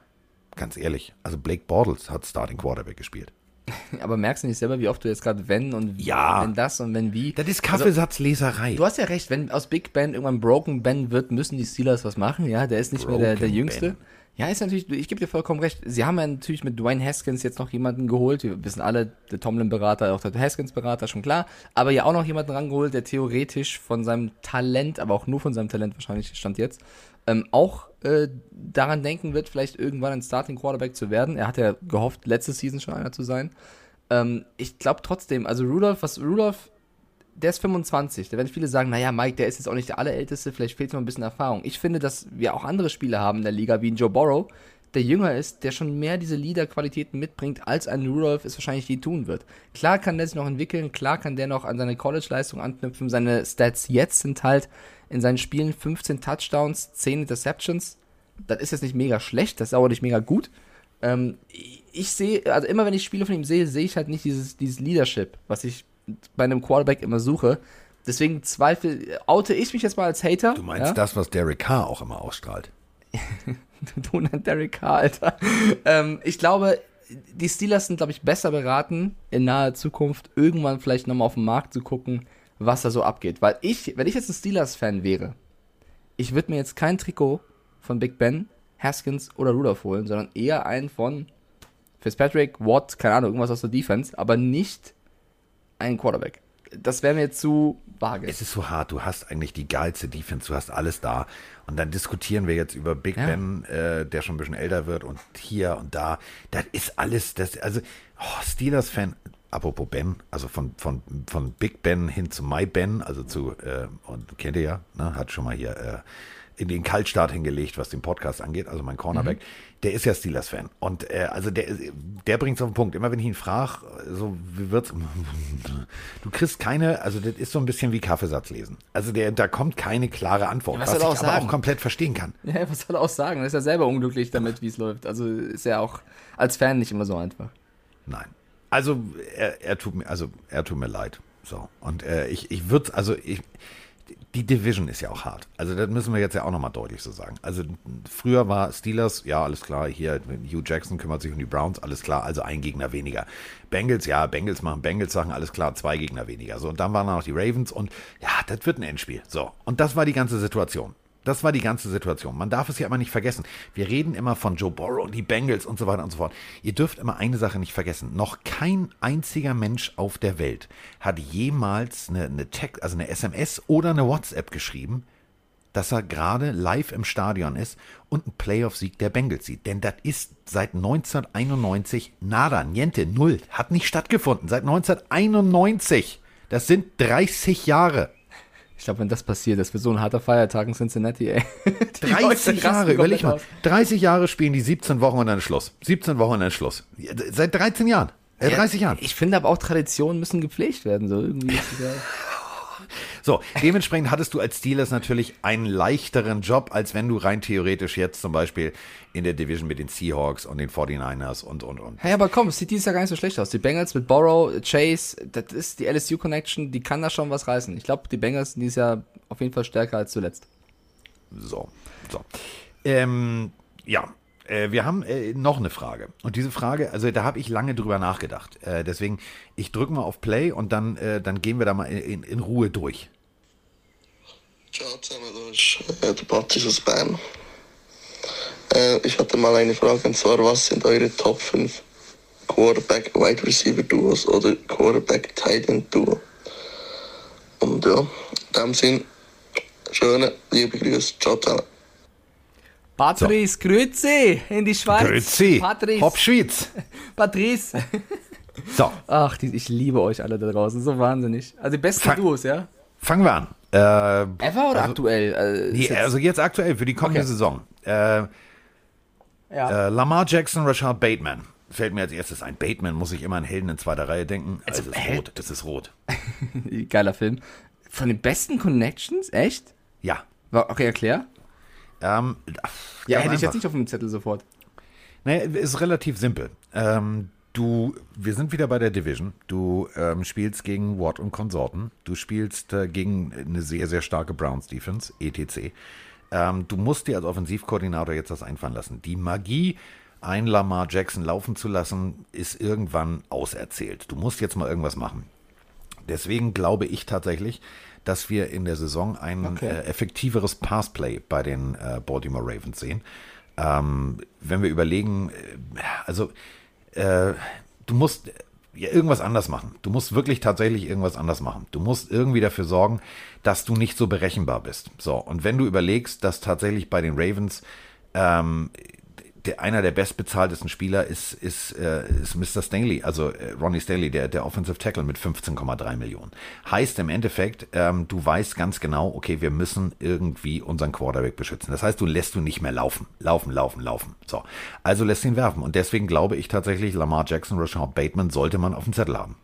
ganz ehrlich, also Blake Bortles hat Starting Quarterback gespielt. Aber merkst du nicht selber, wie oft du jetzt gerade wenn und Ja. wenn das und wenn wie? Das ist Also, Kaffeesatzleserei. du hast ja recht, wenn aus Big Ben irgendwann Broken Ben wird, müssen die Steelers was machen. Ja, der ist nicht mehr der, der Broken Jüngste. Ben. Ja, ist natürlich, ich gebe dir vollkommen recht. Sie haben ja natürlich mit Dwayne Haskins jetzt noch jemanden geholt. Wir wissen alle, der Tomlin-Berater, auch der Haskins-Berater, schon klar. Aber ja auch noch jemanden rangeholt, der theoretisch von seinem Talent, aber auch nur von seinem Talent wahrscheinlich stand jetzt, ähm, auch äh, daran denken wird, vielleicht irgendwann ein Starting Quarterback zu werden. Er hat ja gehofft, letzte Season schon einer zu sein. Ähm, ich glaube trotzdem, also Rudolph, was Rudolph, der ist 25. Da werden viele sagen, naja, Mike, der ist jetzt auch nicht der allerälteste, vielleicht fehlt noch ein bisschen Erfahrung. Ich finde, dass wir auch andere Spieler haben in der Liga, wie ein Joe Borrow, der jünger ist, der schon mehr diese Leader-Qualitäten mitbringt, als ein Rudolph es wahrscheinlich je tun wird. Klar kann der sich noch entwickeln, klar kann der noch an seine College-Leistung anknüpfen. Seine Stats jetzt sind halt in seinen Spielen 15 Touchdowns, 10 Interceptions. Das ist jetzt nicht mega schlecht, das ist aber nicht mega gut. Ähm, ich sehe, also immer wenn ich Spiele von ihm sehe, sehe ich halt nicht dieses, dieses Leadership, was ich bei einem Quarterback immer suche. Deswegen zweifel, oute ich mich jetzt mal als Hater. Du meinst ja? das, was Derek Carr auch immer ausstrahlt. du und Derek Carr, Alter. Ähm, ich glaube, die Steelers sind, glaube ich, besser beraten, in naher Zukunft irgendwann vielleicht nochmal auf den Markt zu gucken, was da so abgeht. Weil ich, wenn ich jetzt ein Steelers-Fan wäre, ich würde mir jetzt kein Trikot von Big Ben, Haskins oder Rudolph holen, sondern eher einen von Fitzpatrick, Watt, keine Ahnung, irgendwas aus der Defense, aber nicht einen Quarterback. Das wäre mir zu vage. Es ist so hart, du hast eigentlich die geilste Defense, du hast alles da. Und dann diskutieren wir jetzt über Big Ja. Ben, äh, der schon ein bisschen älter wird und hier und da. Das ist alles, das, also, oh, Steelers-Fan, apropos Ben, also von, von, von Big Ben hin zu My Ben, also zu, äh, und kennt ihr ja, ne, hat schon mal hier äh, in den Kaltstart hingelegt, was den Podcast angeht, also mein Cornerback, der ist ja Steelers-Fan. Und äh, also der, der bringt es auf den Punkt. Immer wenn ich ihn frage, so wie wird's, du kriegst keine, also das ist so ein bisschen wie Kaffeesatz lesen. Also der, da kommt keine klare Antwort, Ja, was was, soll er ich auch aber sagen? auch komplett verstehen kann. Ja, was soll er auch sagen? Er ist ja selber unglücklich damit, wie es läuft. Also ist ja auch als Fan nicht immer so einfach. Nein. Also er, er tut mir, also er tut mir leid. So. Und äh, ich, ich würde, also ich, die Division ist ja auch hart. Also das müssen wir jetzt ja auch nochmal deutlich so sagen. Also früher war Steelers, ja, alles klar, hier Hugh Jackson kümmert sich um die Browns, alles klar, also ein Gegner weniger. Bengals, ja, Bengals machen Bengals Sachen, alles klar, zwei Gegner weniger. So, und dann waren da noch die Ravens und ja, das wird ein Endspiel. So, und das war die ganze Situation. Das war die ganze Situation. Man darf es ja immer nicht vergessen. Wir reden immer von Joe Burrow die Bengals und so weiter und so fort. Ihr dürft immer eine Sache nicht vergessen. Noch kein einziger Mensch auf der Welt hat jemals eine, eine Text, also eine SMS oder eine WhatsApp geschrieben, dass er gerade live im Stadion ist und einen Playoff-Sieg der Bengals sieht. Denn das ist seit 1991 nada, niente, null. Hat nicht stattgefunden. Seit 1991. Das sind 30 Jahre. Ich glaube, wenn das passiert, das wird so ein harter Feiertag in Cincinnati, ey. Die Leute 30 rasten Jahre, überleg mal. aus. 30 Jahre spielen die 17 Wochen und dann Schluss. 17 Wochen und dann Schluss. Ja, Seit 13 Jahren. Äh, 30 Jahren. Ich finde aber auch Traditionen müssen gepflegt werden. So irgendwie ja So, dementsprechend hattest du als Steelers natürlich einen leichteren Job, als wenn du rein theoretisch jetzt zum Beispiel in der Division mit den Seahawks und den 49ers und, und, und. Hey, aber komm, es sieht dieses Jahr gar nicht so schlecht aus. Die Bengals mit Borrow, Chase, das ist die LSU-Connection, die kann da schon was reißen. Ich glaube, die Bengals sind dieses Jahr auf jeden Fall stärker als zuletzt. So, so. Ähm, ja, äh, wir haben äh, noch eine Frage. Und diese Frage, also da habe ich lange drüber nachgedacht. Äh, deswegen, ich drücke mal auf Play und dann, äh, dann gehen wir da mal in, in Ruhe durch. Ciao zusammen, da ist äh, der Patrick aus Bern. Äh, ich hatte mal eine Frage und zwar, was sind eure Top 5 Quarterback Wide Receiver Duos oder Quarterback Tight End Duo? Und ja, in dem Sinn, schöne, liebe Grüße, ciao zusammen. Patrice, Grüezi in die Schweiz. Grüezi, Patrice, Hop Schweiz. Patrice. So, Ach, die, ich liebe euch alle da draußen, so wahnsinnig. Also die besten Fang- Duos, ja? fangen wir an. Äh, Ever oder aktuell? Äh, nee, also jetzt aktuell für die kommende Okay. Saison. Äh, ja. äh, Lamar Jackson, Rashad Bateman. Fällt mir als erstes ein. Bateman muss ich immer an Helden in zweiter Reihe denken. Also, es ist rot. Es ist rot. Geiler Film. Von den besten Connections? Echt? Ja. Okay, erklär. Ähm, Ja, hätte ich einfach. jetzt nicht auf dem Zettel sofort. Nee, ist relativ simpel. Ähm, du, wir sind wieder bei der Division. Du ähm, spielst gegen Watt und Konsorten. Du spielst äh, gegen eine sehr, sehr starke Browns Defense, etc. Ähm, du musst dir als Offensivkoordinator jetzt das einfallen lassen. Die Magie, ein Lamar Jackson laufen zu lassen, ist irgendwann auserzählt. Du musst jetzt mal irgendwas machen. Deswegen glaube ich tatsächlich, dass wir in der Saison ein Okay. äh, effektiveres Passplay bei den äh, Baltimore Ravens sehen. Ähm, wenn wir überlegen, äh, also äh, du musst ja, irgendwas anders machen. Du musst wirklich tatsächlich irgendwas anders machen. Du musst irgendwie dafür sorgen, dass du nicht so berechenbar bist. So, und wenn du überlegst, dass tatsächlich bei den Ravens ähm, der, einer der bestbezahltesten Spieler ist, ist, äh, ist Mr. Staley, also äh, Ronnie Staley, der, der Offensive Tackle mit 15,3 Millionen. Heißt im Endeffekt, ähm, du weißt ganz genau, okay, wir müssen irgendwie unseren Quarterback beschützen. Das heißt, du lässt du nicht mehr laufen. Laufen, laufen, laufen. So. Also lässt ihn werfen. Und deswegen glaube ich tatsächlich, Lamar Jackson, Rashad Bateman sollte man auf dem Zettel haben.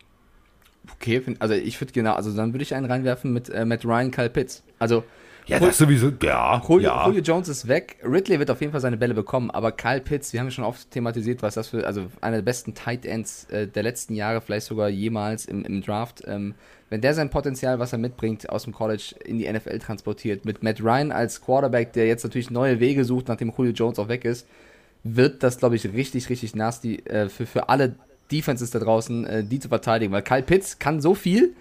Okay, also ich würde genau, also dann würde ich einen reinwerfen mit, äh, mit Ryan Kyle Pitts. Also Ja, das sowieso, ja, Julio, ja. Julio Jones ist weg. Ridley wird auf jeden Fall seine Bälle bekommen, aber Kyle Pitts, wir haben ja schon oft thematisiert, was das für, also einer der besten Tight Ends äh, der letzten Jahre, vielleicht sogar jemals im, im Draft. Ähm, wenn der sein Potenzial, was er mitbringt, aus dem College in die NFL transportiert, mit Matt Ryan als Quarterback, der jetzt natürlich neue Wege sucht, nachdem Julio Jones auch weg ist, wird das, glaube ich, richtig, richtig nasty äh, für, für alle Defenses da draußen, äh, die zu verteidigen. Weil Kyle Pitts kann so viel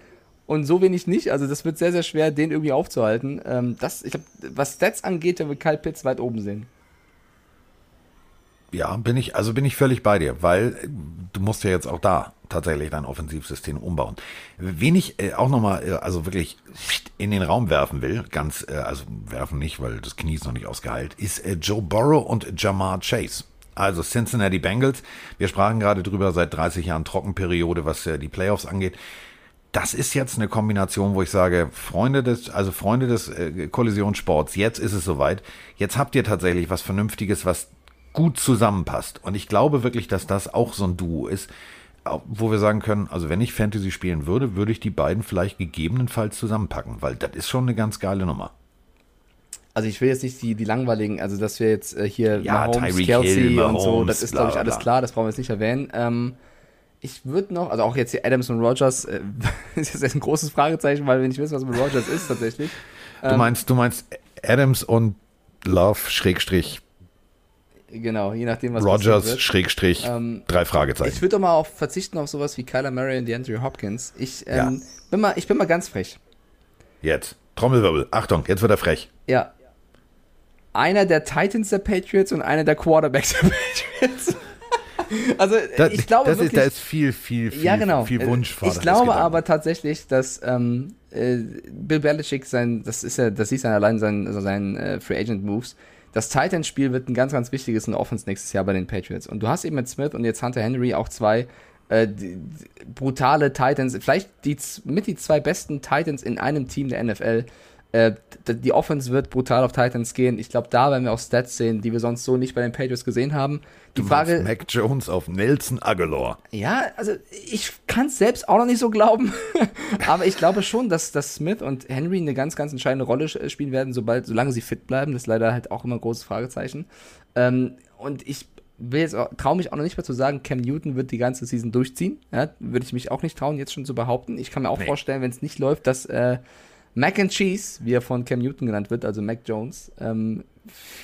und so wenig nicht. Also das wird sehr, sehr schwer, den irgendwie aufzuhalten. Ähm, das, ich glaube, was Stats angeht, da wird Kyle Pitts weit oben sehen. Ja, bin ich, also bin ich völlig bei dir, weil äh, du musst ja jetzt auch da tatsächlich dein Offensivsystem umbauen. Wen ich äh, auch nochmal, äh, also wirklich in den Raum werfen will, ganz, äh, also werfen nicht, weil das Knie ist noch nicht ausgeheilt, ist äh, Joe Burrow und Jamar Chase. Also Cincinnati Bengals. Wir sprachen gerade drüber seit 30 Jahren Trockenperiode, was äh, die Playoffs angeht. Das ist jetzt eine Kombination, wo ich sage, Freunde des, also Freunde des äh, Kollisionssports, jetzt ist es soweit. Jetzt habt ihr tatsächlich was Vernünftiges, was gut zusammenpasst. Und ich glaube wirklich, dass das auch so ein Duo ist, wo wir sagen können, also wenn ich Fantasy spielen würde, würde ich die beiden vielleicht gegebenenfalls zusammenpacken, weil das ist schon eine ganz geile Nummer. Also ich will jetzt nicht die, die langweiligen, also dass wir jetzt äh, hier Ja, Mahomes, Tyreek Kelsey Hill, und so, Mahomes, das ist glaube ich alles klar, das brauchen wir jetzt nicht erwähnen. Ähm, ich würde noch, also auch jetzt hier Adams und Rogers, äh, ist jetzt ein großes Fragezeichen, weil wir nicht wissen, was mit Rogers ist tatsächlich. Du Ähm, meinst, du meinst Adams und Love Schrägstrich Genau, je nachdem, was Rogers. Schrägstrich Ähm, drei Ich Fragezeichen. würde doch mal auf verzichten auf sowas wie Kyler Murray und DeAndre Hopkins. Ich, ähm, Ja. bin mal, ich bin mal ganz frech. Jetzt. Trommelwirbel. Achtung, jetzt wird er frech. Ja. Einer der Titans der Patriots und einer der Quarterbacks der Patriots. also Da, ich glaube das wirklich, ist, da ist viel, viel, viel, ja genau. viel Äh, Wunsch. Ich glaube aber tatsächlich, dass ähm, äh, Bill Belichick sein, das ist ja, das ist ja allein sein, also sein äh, Free Agent Moves. Das Titans-Spiel wird ein ganz, ganz wichtiges in der Offense nächstes Jahr bei den Patriots. Und du hast eben mit Smith und jetzt Hunter Henry auch zwei äh, die, brutale Titans, vielleicht die mit die zwei besten Titans in einem Team der NFL. Äh, die Offense wird brutal auf Titans gehen. Ich glaube, da werden wir auch Stats sehen, die wir sonst so nicht bei den Patriots gesehen haben. Die Du Frage, Mac Jones auf Nelson Aguilar. ja, also ich kann es selbst auch noch nicht so glauben, aber ich glaube schon, dass, dass Smith und Henry eine ganz, ganz entscheidende Rolle spielen werden, sobald, solange sie fit bleiben. Das ist leider halt auch immer ein großes Fragezeichen. Ähm, und ich will jetzt auch, traue mich auch noch nicht mehr zu sagen, Cam Newton wird die ganze Season durchziehen. Ja, würde ich mich auch nicht trauen, jetzt schon zu behaupten. Ich kann mir auch Nee. vorstellen, wenn es nicht läuft, dass äh, Mac and Cheese, wie er von Cam Newton genannt wird, also Mac Jones, ähm,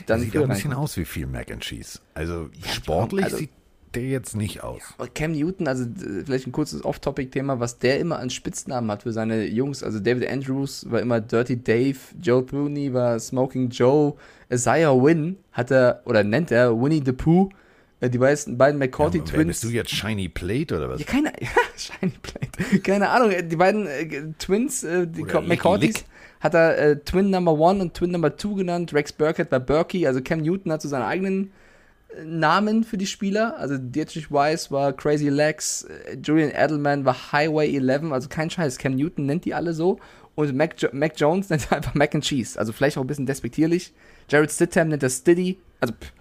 dann Sieht auch ein bisschen aus wie viel Mac and Cheese. Also sportlich also- sieht der jetzt nicht aus. Und Cam Newton, also vielleicht ein kurzes Off-Topic-Thema, was der immer an Spitznamen hat für seine Jungs. Also David Andrews war immer Dirty Dave, Joe Bruni war Smoking Joe, Isaiah Wynn hat er, oder nennt er Winnie the Pooh, die beiden, beiden McCourty Ja, wer Twins. bist du jetzt Shiny Plate oder was? Ja, keine, ja, Shiny Plate. Keine Ahnung, äh, die beiden äh, Twins, äh, die McCourtys, hat er äh, Twin Number One und Twin Number Two genannt. Rex Burkhead war Berkey, also Cam Newton hat so seinen eigenen äh, Namen für die Spieler. Also Dietrich Weiss war Crazy Legs, äh, Julian Edelman war Highway 11, also kein Scheiß. Cam Newton nennt die alle so. Und Mac, jo Mac Jones nennt er einfach Mac and Cheese. Also vielleicht auch ein bisschen despektierlich. Jared Stidham nennt er Stiddy. Also, pff.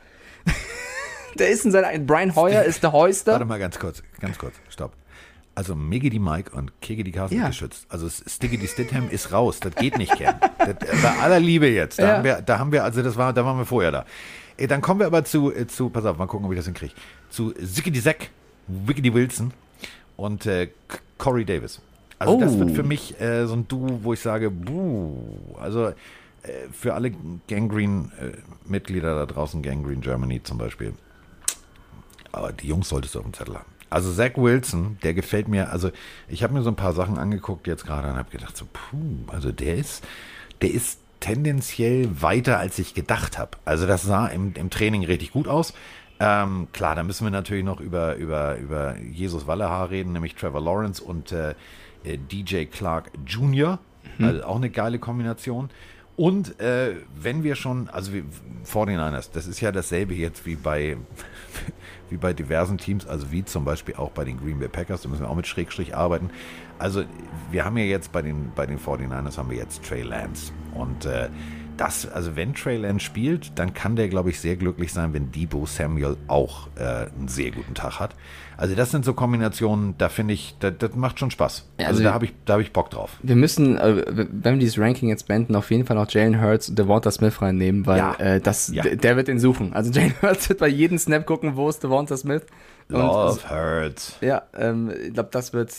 Der ist in seiner. Brian Hoyer ist der Heuster. Warte mal ganz kurz, ganz kurz, stopp. Also Miggy die Mike und Kiki die Carsten Ja. geschützt. Also Sticky die Stidham ist raus. Das geht nicht, Ken. Das, bei aller Liebe jetzt. Da, Ja. haben wir, da haben wir, also das war, da waren wir vorher da. Äh, Dann kommen wir aber zu, äh, zu pass auf, mal gucken, ob ich das hinkriege. Zu Zicky die Zack, Wicky die Wilson und äh, Corey Davis. Also das Oh. wird für mich äh, so ein Duo, wo ich sage, buh, also äh, für alle Gangrene-Mitglieder da draußen, Gangrene Germany zum Beispiel, aber die Jungs solltest du auf dem Zettel haben. Also Zach Wilson, der gefällt mir, also ich habe mir so ein paar Sachen angeguckt jetzt gerade und habe gedacht, so, puh, also der ist, der ist tendenziell weiter, als ich gedacht habe. Also das sah im, im Training richtig gut aus. Ähm, klar, da müssen wir natürlich noch über, über, über Jesus Wallehaar reden, nämlich Trevor Lawrence und äh, äh, DJ Clark Jr. Also auch eine geile Kombination. Und äh, wenn wir schon, also wir, 49ers, das ist ja dasselbe jetzt wie bei, wie bei diversen Teams, also wie zum Beispiel auch bei den Green Bay Packers, da müssen wir auch mit Schrägstrich arbeiten. Also wir haben ja jetzt bei den, bei den 49ers haben wir jetzt Trey Lance. Und äh, das, also wenn Trey Lance spielt, dann kann der, glaube ich, sehr glücklich sein, wenn Debo Samuel auch äh, einen sehr guten Tag hat. Also das sind so Kombinationen, da finde ich, das, das macht schon Spaß. Also, also- da habe ich, da habe ich Bock drauf. Wir müssen, äh, wenn wir dieses Ranking jetzt beenden, auf jeden Fall noch Jalen Hurts und Devonta Smith reinnehmen, weil Ja. äh, das, Ja. der wird ihn suchen. Also Jalen Hurts wird bei jedem Snap gucken, wo ist Devonta Smith. Und Love hurts. Ja, ähm, ich glaube, das wird,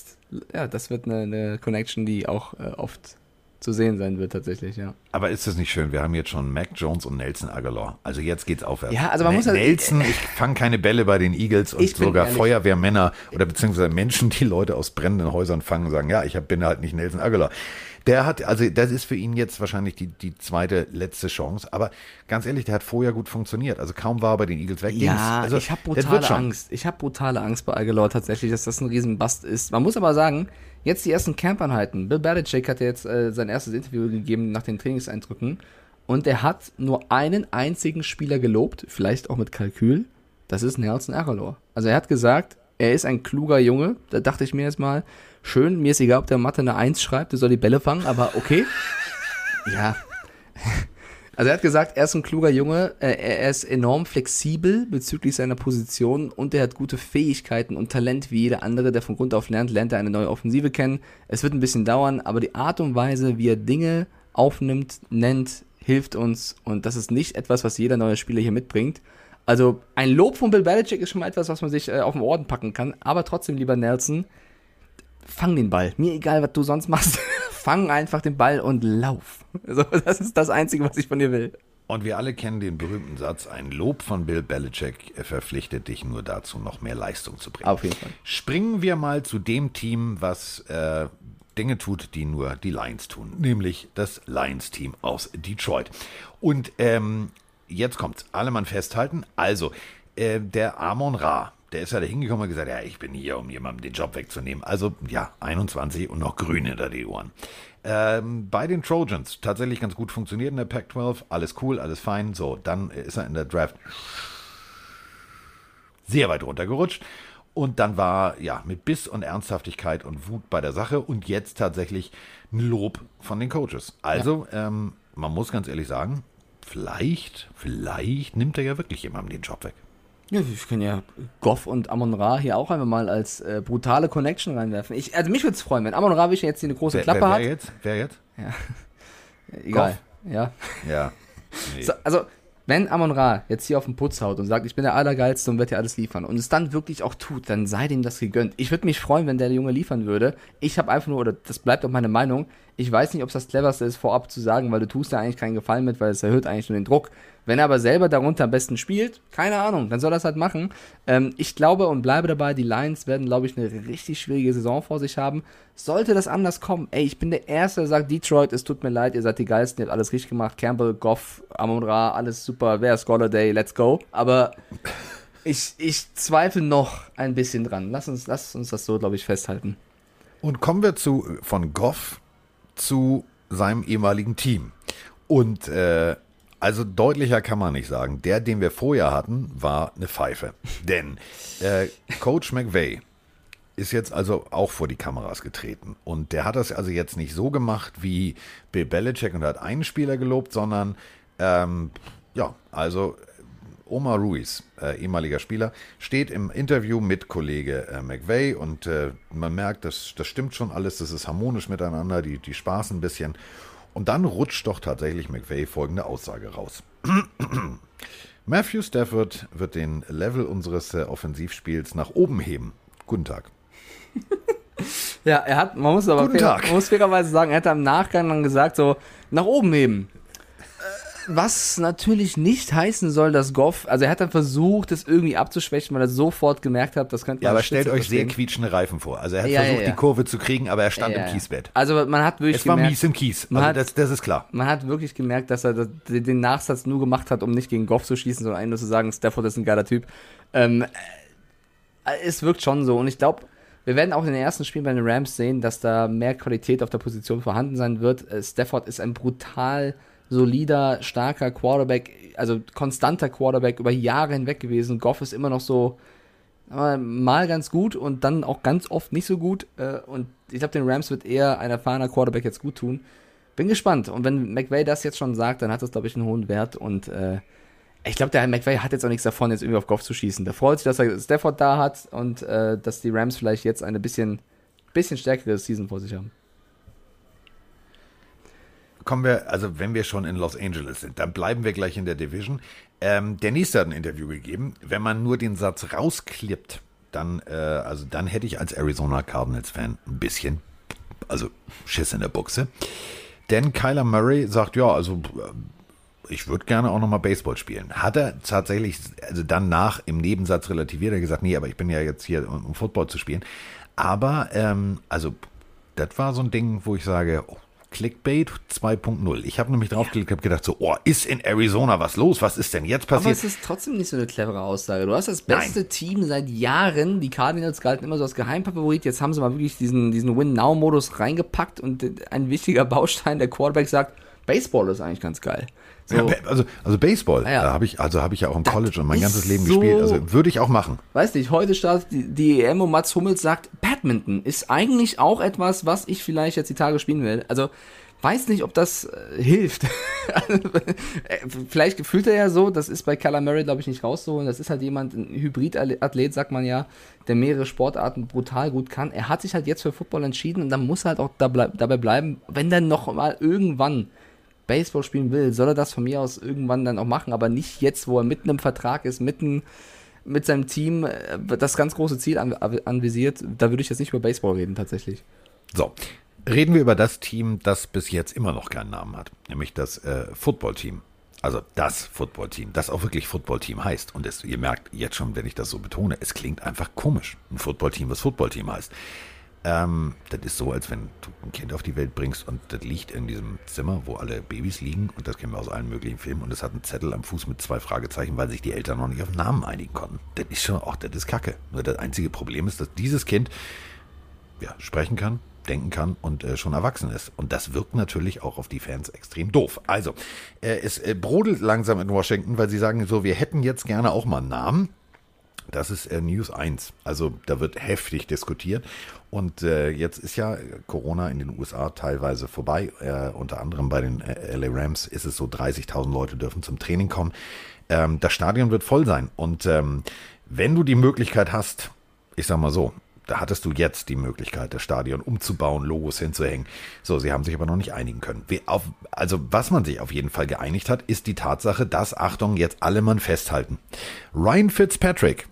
ja, das wird eine, eine Connection, die auch äh, oft zu sehen sein wird tatsächlich, ja. Aber ist das nicht schön? Wir haben jetzt schon Mac Jones und Nelson Aguilar. Also jetzt geht's aufwärts. Ja, also man muss ja- Nelson, ich fange keine Bälle bei den Eagles und sogar ehrlich- Feuerwehrmänner oder beziehungsweise Menschen, die Leute aus brennenden Häusern fangen, sagen, ja, ich bin halt nicht Nelson Aguilar. Der hat, also das ist für ihn jetzt wahrscheinlich die, die zweite, letzte Chance. Aber ganz ehrlich, der hat vorher gut funktioniert. Also kaum war er bei den Eagles weg. Ja, also, ich habe brutale. Angst. Ich habe brutale Angst bei Aguilar tatsächlich, dass das ein Riesenbast ist. Man muss aber sagen, jetzt die ersten Camp-Einheiten. Bill Belichick hat ja jetzt äh, sein erstes Interview gegeben nach den Trainingseindrücken und er hat nur einen einzigen Spieler gelobt, vielleicht auch mit Kalkül. Das ist Nelson Aguilar. Also er hat gesagt, er ist ein kluger Junge. Da dachte ich mir jetzt mal, schön, mir ist egal, ob der Mathe eine 1 schreibt, der soll die Bälle fangen, aber okay. ja, also er hat gesagt, er ist ein kluger Junge, äh, er ist enorm flexibel bezüglich seiner Position und er hat gute Fähigkeiten und Talent wie jeder andere, der von Grund auf lernt, lernt er eine neue Offensive kennen. Es wird ein bisschen dauern, aber die Art und Weise, wie er Dinge aufnimmt, nennt, hilft uns und das ist nicht etwas, was jeder neue Spieler hier mitbringt. Also ein Lob von Bill Belichick ist schon mal etwas, was man sich äh, auf den Orden packen kann, aber trotzdem, lieber Nelson, fang den Ball. Mir egal, was du sonst machst. Fang einfach den Ball und lauf. Also, das ist das Einzige, was ich von dir will. Und wir alle kennen den berühmten Satz, ein Lob von Bill Belichick verpflichtet dich nur dazu, noch mehr Leistung zu bringen. Auf jeden Fall. Springen wir mal zu dem Team, was äh, Dinge tut, die nur die Lions tun, nämlich das Lions-Team aus Detroit. Und ähm, jetzt kommt's, alle Mann festhalten. Also, äh, der Amon Ra, der ist ja da hingekommen und gesagt, ja, ich bin hier, um jemandem den Job wegzunehmen. Also, ja, 21 und noch grün hinter die Ohren. Ähm, bei den Trojans tatsächlich ganz gut funktioniert in der Pac-12, alles cool, alles fein. So, dann ist er in der Draft sehr weit runtergerutscht. Und dann war ja mit Biss und Ernsthaftigkeit und Wut bei der Sache und jetzt tatsächlich ein Lob von den Coaches. Also, ähm, man muss ganz ehrlich sagen, vielleicht, vielleicht nimmt er ja wirklich jemandem den Job weg. Ja, ich kann ja Goff und Amon Ra hier auch einfach mal als äh, brutale Connection reinwerfen. Ich, also mich würde es freuen, wenn Amon Ra wirklich jetzt hier eine große Wer, Klappe wer, wer hat. jetzt? Wer jetzt? Egal. Ja. Ja. Nee. So, also, wenn Amon Ra jetzt hier auf den Putz haut und sagt, ich bin der Allergeilste und werde dir alles liefern und es dann wirklich auch tut, dann sei dem das gegönnt. Ich würde mich freuen, wenn der Junge liefern würde. Ich habe einfach nur, oder das bleibt auch meine Meinung, ich weiß nicht, ob es das cleverste ist, vorab zu sagen, weil du tust da eigentlich keinen Gefallen mit, weil es erhöht eigentlich nur den Druck. Wenn er aber selber darunter am besten spielt, keine Ahnung, dann soll er das halt machen. Ähm, ich glaube und bleibe dabei, die Lions werden, glaube ich, eine richtig schwierige Saison vor sich haben. Sollte das anders kommen, ey, ich bin der Erste, der sagt, Detroit, es tut mir leid, ihr seid die Geilsten, ihr habt alles richtig gemacht. Campbell, Goff, Amon Ra, alles super, wer ist Golladay, let's go. Aber ich, ich zweifle noch ein bisschen dran. Lass uns, lass uns das so, glaube ich, festhalten. Und kommen wir zu von Goff zu seinem ehemaligen Team. Und äh, also deutlicher kann man nicht sagen. Der, den wir vorher hatten, war eine Pfeife. Denn äh, Coach McVay ist jetzt also auch vor die Kameras getreten. Und der hat das also jetzt nicht so gemacht wie Bill Belichick und hat einen Spieler gelobt, sondern ähm, ja, also Omar Ruiz, äh, ehemaliger Spieler, steht im Interview mit Kollege äh, McVay und äh, man merkt, das, das stimmt schon alles, das ist harmonisch miteinander, die, die spaßen ein bisschen. Und dann rutscht doch tatsächlich McVay folgende Aussage raus. Matthew Stafford wird den Level unseres äh, Offensivspiels nach oben heben. Guten Tag. Ja, er hat, man muss aber fair, man muss fairerweise sagen, er hat im Nachgang dann gesagt, so, nach oben heben. Was natürlich nicht heißen soll, dass Goff, also er hat dann versucht, das irgendwie abzuschwächen, weil er sofort gemerkt hat, das könnte Ja, man aber stellt euch sehr quietschende Reifen vor. Also er hat Ja, ja, versucht, ja. die Kurve zu kriegen, aber er stand Ja, im ja. Kiesbett. Also man hat wirklich Es war gemerkt, mies im Kies. Man Also hat- das, das ist klar. man hat wirklich gemerkt, dass er das, den Nachsatz nur gemacht hat, um nicht gegen Goff zu schießen, sondern nur zu sagen, Stafford ist ein geiler Typ. Ähm, äh, es wirkt schon so und ich glaube, wir werden auch in den ersten Spielen bei den Rams sehen, dass da mehr Qualität auf der Position vorhanden sein wird. Äh, Stafford ist ein brutal solider, starker Quarterback, also konstanter Quarterback über Jahre hinweg gewesen. Goff ist immer noch so mal ganz gut und dann auch ganz oft nicht so gut. Äh, und ich glaube, den Rams wird eher ein erfahrener Quarterback jetzt gut tun. Bin gespannt. Und wenn McVay das jetzt schon sagt, dann hat das, glaube ich, einen hohen Wert. Und äh, ich glaube, der McVay hat jetzt auch nichts davon, jetzt irgendwie auf Goff zu schießen. Der freut sich, dass er Stafford da hat und äh, dass die Rams vielleicht jetzt eine bisschen, bisschen stärkere Season vor sich haben. Kommen wir, also wenn wir schon in Los Angeles sind, dann bleiben wir gleich in der Division. Ähm, der nächste hat ein Interview gegeben. Wenn man nur den Satz rausklippt, dann, äh, also dann hätte ich als Arizona Cardinals-Fan ein bisschen, also Schiss in der Buchse. Denn Kyler Murray sagt, ja, also äh, ich würde gerne auch nochmal Baseball spielen. Hat er tatsächlich, also danach im Nebensatz relativiert, er gesagt, nee, aber ich bin ja jetzt hier, um, Football zu spielen. Aber, ähm, also, das war so ein Ding, wo ich sage, oh, Clickbait 2.0. Ich habe nämlich draufgeklickt, habe gedacht so, oh, ist in Arizona was los? Was ist denn jetzt Aber passiert? es ist trotzdem nicht so eine clevere Aussage. Du hast das beste Team seit Jahren. Die Cardinals galten immer so als Geheimfavorit. Jetzt haben sie mal wirklich diesen, diesen Win-Now-Modus reingepackt und ein wichtiger Baustein, der Quarterback sagt, Baseball ist eigentlich ganz geil. So, Ja, also, also Baseball, Ah, ja. da habe ich, also habe ich ja auch im College und mein ganzes Leben so- gespielt. Also würde ich auch machen. weiß nicht, heute startet die, die EM und Mats Hummels sagt, Badminton ist eigentlich auch etwas, was ich vielleicht jetzt die Tage spielen will. Also, weiß nicht, ob das äh, hilft. Vielleicht fühlt er ja so, das ist bei Murray, glaube ich, nicht rauszuholen. Das ist halt jemand, ein Hybridathlet, sagt man ja, der mehrere Sportarten brutal gut kann. Er hat sich halt jetzt für Football entschieden und dann muss er halt auch da dabei bleiben, wenn dann noch mal irgendwann Baseball spielen will, soll er das von mir aus irgendwann dann auch machen, aber nicht jetzt, wo er mitten im Vertrag ist, mitten mit seinem Team äh, das ganz große Ziel an, anvisiert. Da würde ich jetzt nicht über Baseball reden, tatsächlich. So, reden wir über das Team, das bis jetzt immer noch keinen Namen hat, nämlich das äh, Football-Team. Also das Football-Team, das auch wirklich Football-Team heißt. Und es, ihr merkt jetzt schon, wenn ich das so betone, es klingt einfach komisch. Ein Football-Team, was Football-Team heißt. Ähm, das ist so, als wenn du ein Kind auf die Welt bringst und das liegt in diesem Zimmer, wo alle Babys liegen. Und das kennen wir aus allen möglichen Filmen. Und es hat einen Zettel am Fuß mit zwei Fragezeichen, weil sich die Eltern noch nicht auf Namen einigen konnten. Das ist schon, auch das ist Kacke. Nur das einzige Problem ist, dass dieses Kind ja, sprechen kann, denken kann und äh, schon erwachsen ist. Und das wirkt natürlich auch auf die Fans extrem doof. Also, äh, es äh, brodelt langsam in Washington, weil sie sagen so, wir hätten jetzt gerne auch mal einen Namen. Das ist äh, News 1. Also da wird heftig diskutiert. Und äh, jetzt ist ja Corona in den USA teilweise vorbei. Äh, unter anderem bei den äh, LA Rams ist es so, 30.000 Leute dürfen zum Training kommen. Ähm, das Stadion wird voll sein. Und ähm, wenn du die Möglichkeit hast, ich sag mal so, da hattest du jetzt die Möglichkeit, das Stadion umzubauen, Logos hinzuhängen. So, sie haben sich aber noch nicht einigen können. Auf, also, was man sich auf jeden Fall geeinigt hat, ist die Tatsache, dass, Achtung, jetzt alle Mann festhalten. Ryan Fitzpatrick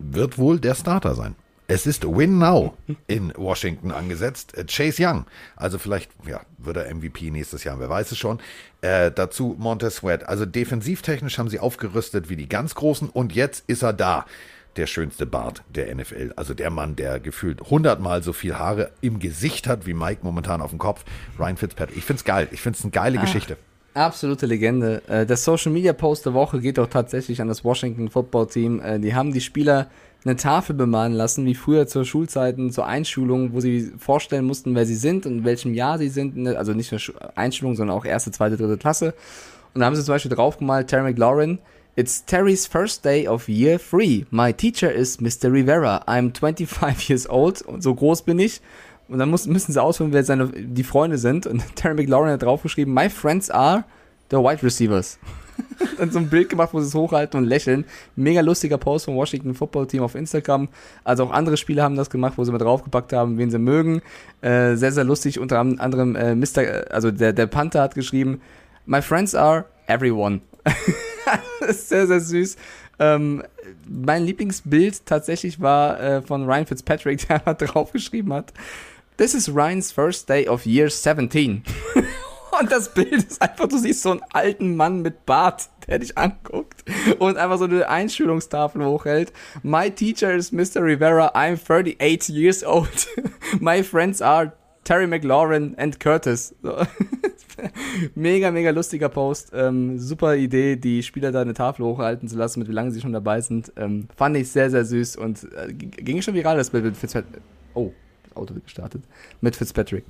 wird wohl der Starter sein. Es ist Win Now in Washington angesetzt. Äh, Chase Young, also vielleicht ja, wird er MVP nächstes Jahr, wer weiß es schon. Äh, dazu Montez Sweat. Also defensivtechnisch haben sie aufgerüstet wie die ganz Großen und jetzt ist er da. Der schönste Bart der NFL. Also der Mann, der gefühlt hundertmal so viel Haare im Gesicht hat wie Mike momentan auf dem Kopf. Ryan Fitzpatrick. Ich find's geil. Ich find's eine geile Geschichte. Absolute Legende. Äh, Der Social Media Post der Woche geht auch tatsächlich an das Washington Football Team. Äh, Die haben die Spieler eine Tafel bemalen lassen, wie früher zur Schulzeiten, zur Einschulung, wo sie vorstellen mussten, wer sie sind und in welchem Jahr sie sind. Ne, Also nicht nur Schu- Einschulung, sondern auch erste, zweite, dritte Klasse. Und da haben sie zum Beispiel draufgemalt, Terry McLaurin, It's Terry's first day of year three. My teacher is Mr. Rivera. I'm 25 years old. Und so groß bin ich. Und dann muss, müssen sie ausführen, wer seine, die Freunde sind. Und Terry McLaurin hat draufgeschrieben, My friends are the wide receivers. dann so ein Bild gemacht, wo sie es hochhalten und lächeln. Mega lustiger Post vom Washington Football Team auf Instagram. Also auch andere Spieler haben das gemacht, wo sie mal draufgepackt haben, wen sie mögen. Äh, sehr, sehr lustig. Unter anderem äh, Mr., also der, der Panther hat geschrieben, My friends are everyone. das ist sehr, sehr süß. Ähm, mein Lieblingsbild tatsächlich war äh, von Ryan Fitzpatrick, der draufgeschrieben hat, This is Ryan's first day of year 17. Und das Bild ist einfach, du siehst so einen alten Mann mit Bart, der dich anguckt und einfach so eine Einschulungstafel hochhält. My teacher is Mr. Rivera. I'm 38 years old. My friends are Terry McLaurin and Curtis. Mega, mega lustiger Post. Ähm, super Idee, die Spieler da eine Tafel hochhalten zu lassen, mit wie lange sie schon dabei sind. Ähm, fand ich sehr, sehr süß und äh, ging schon viral, das Bild. Oh, Auto wird gestartet. Mit Fitzpatrick.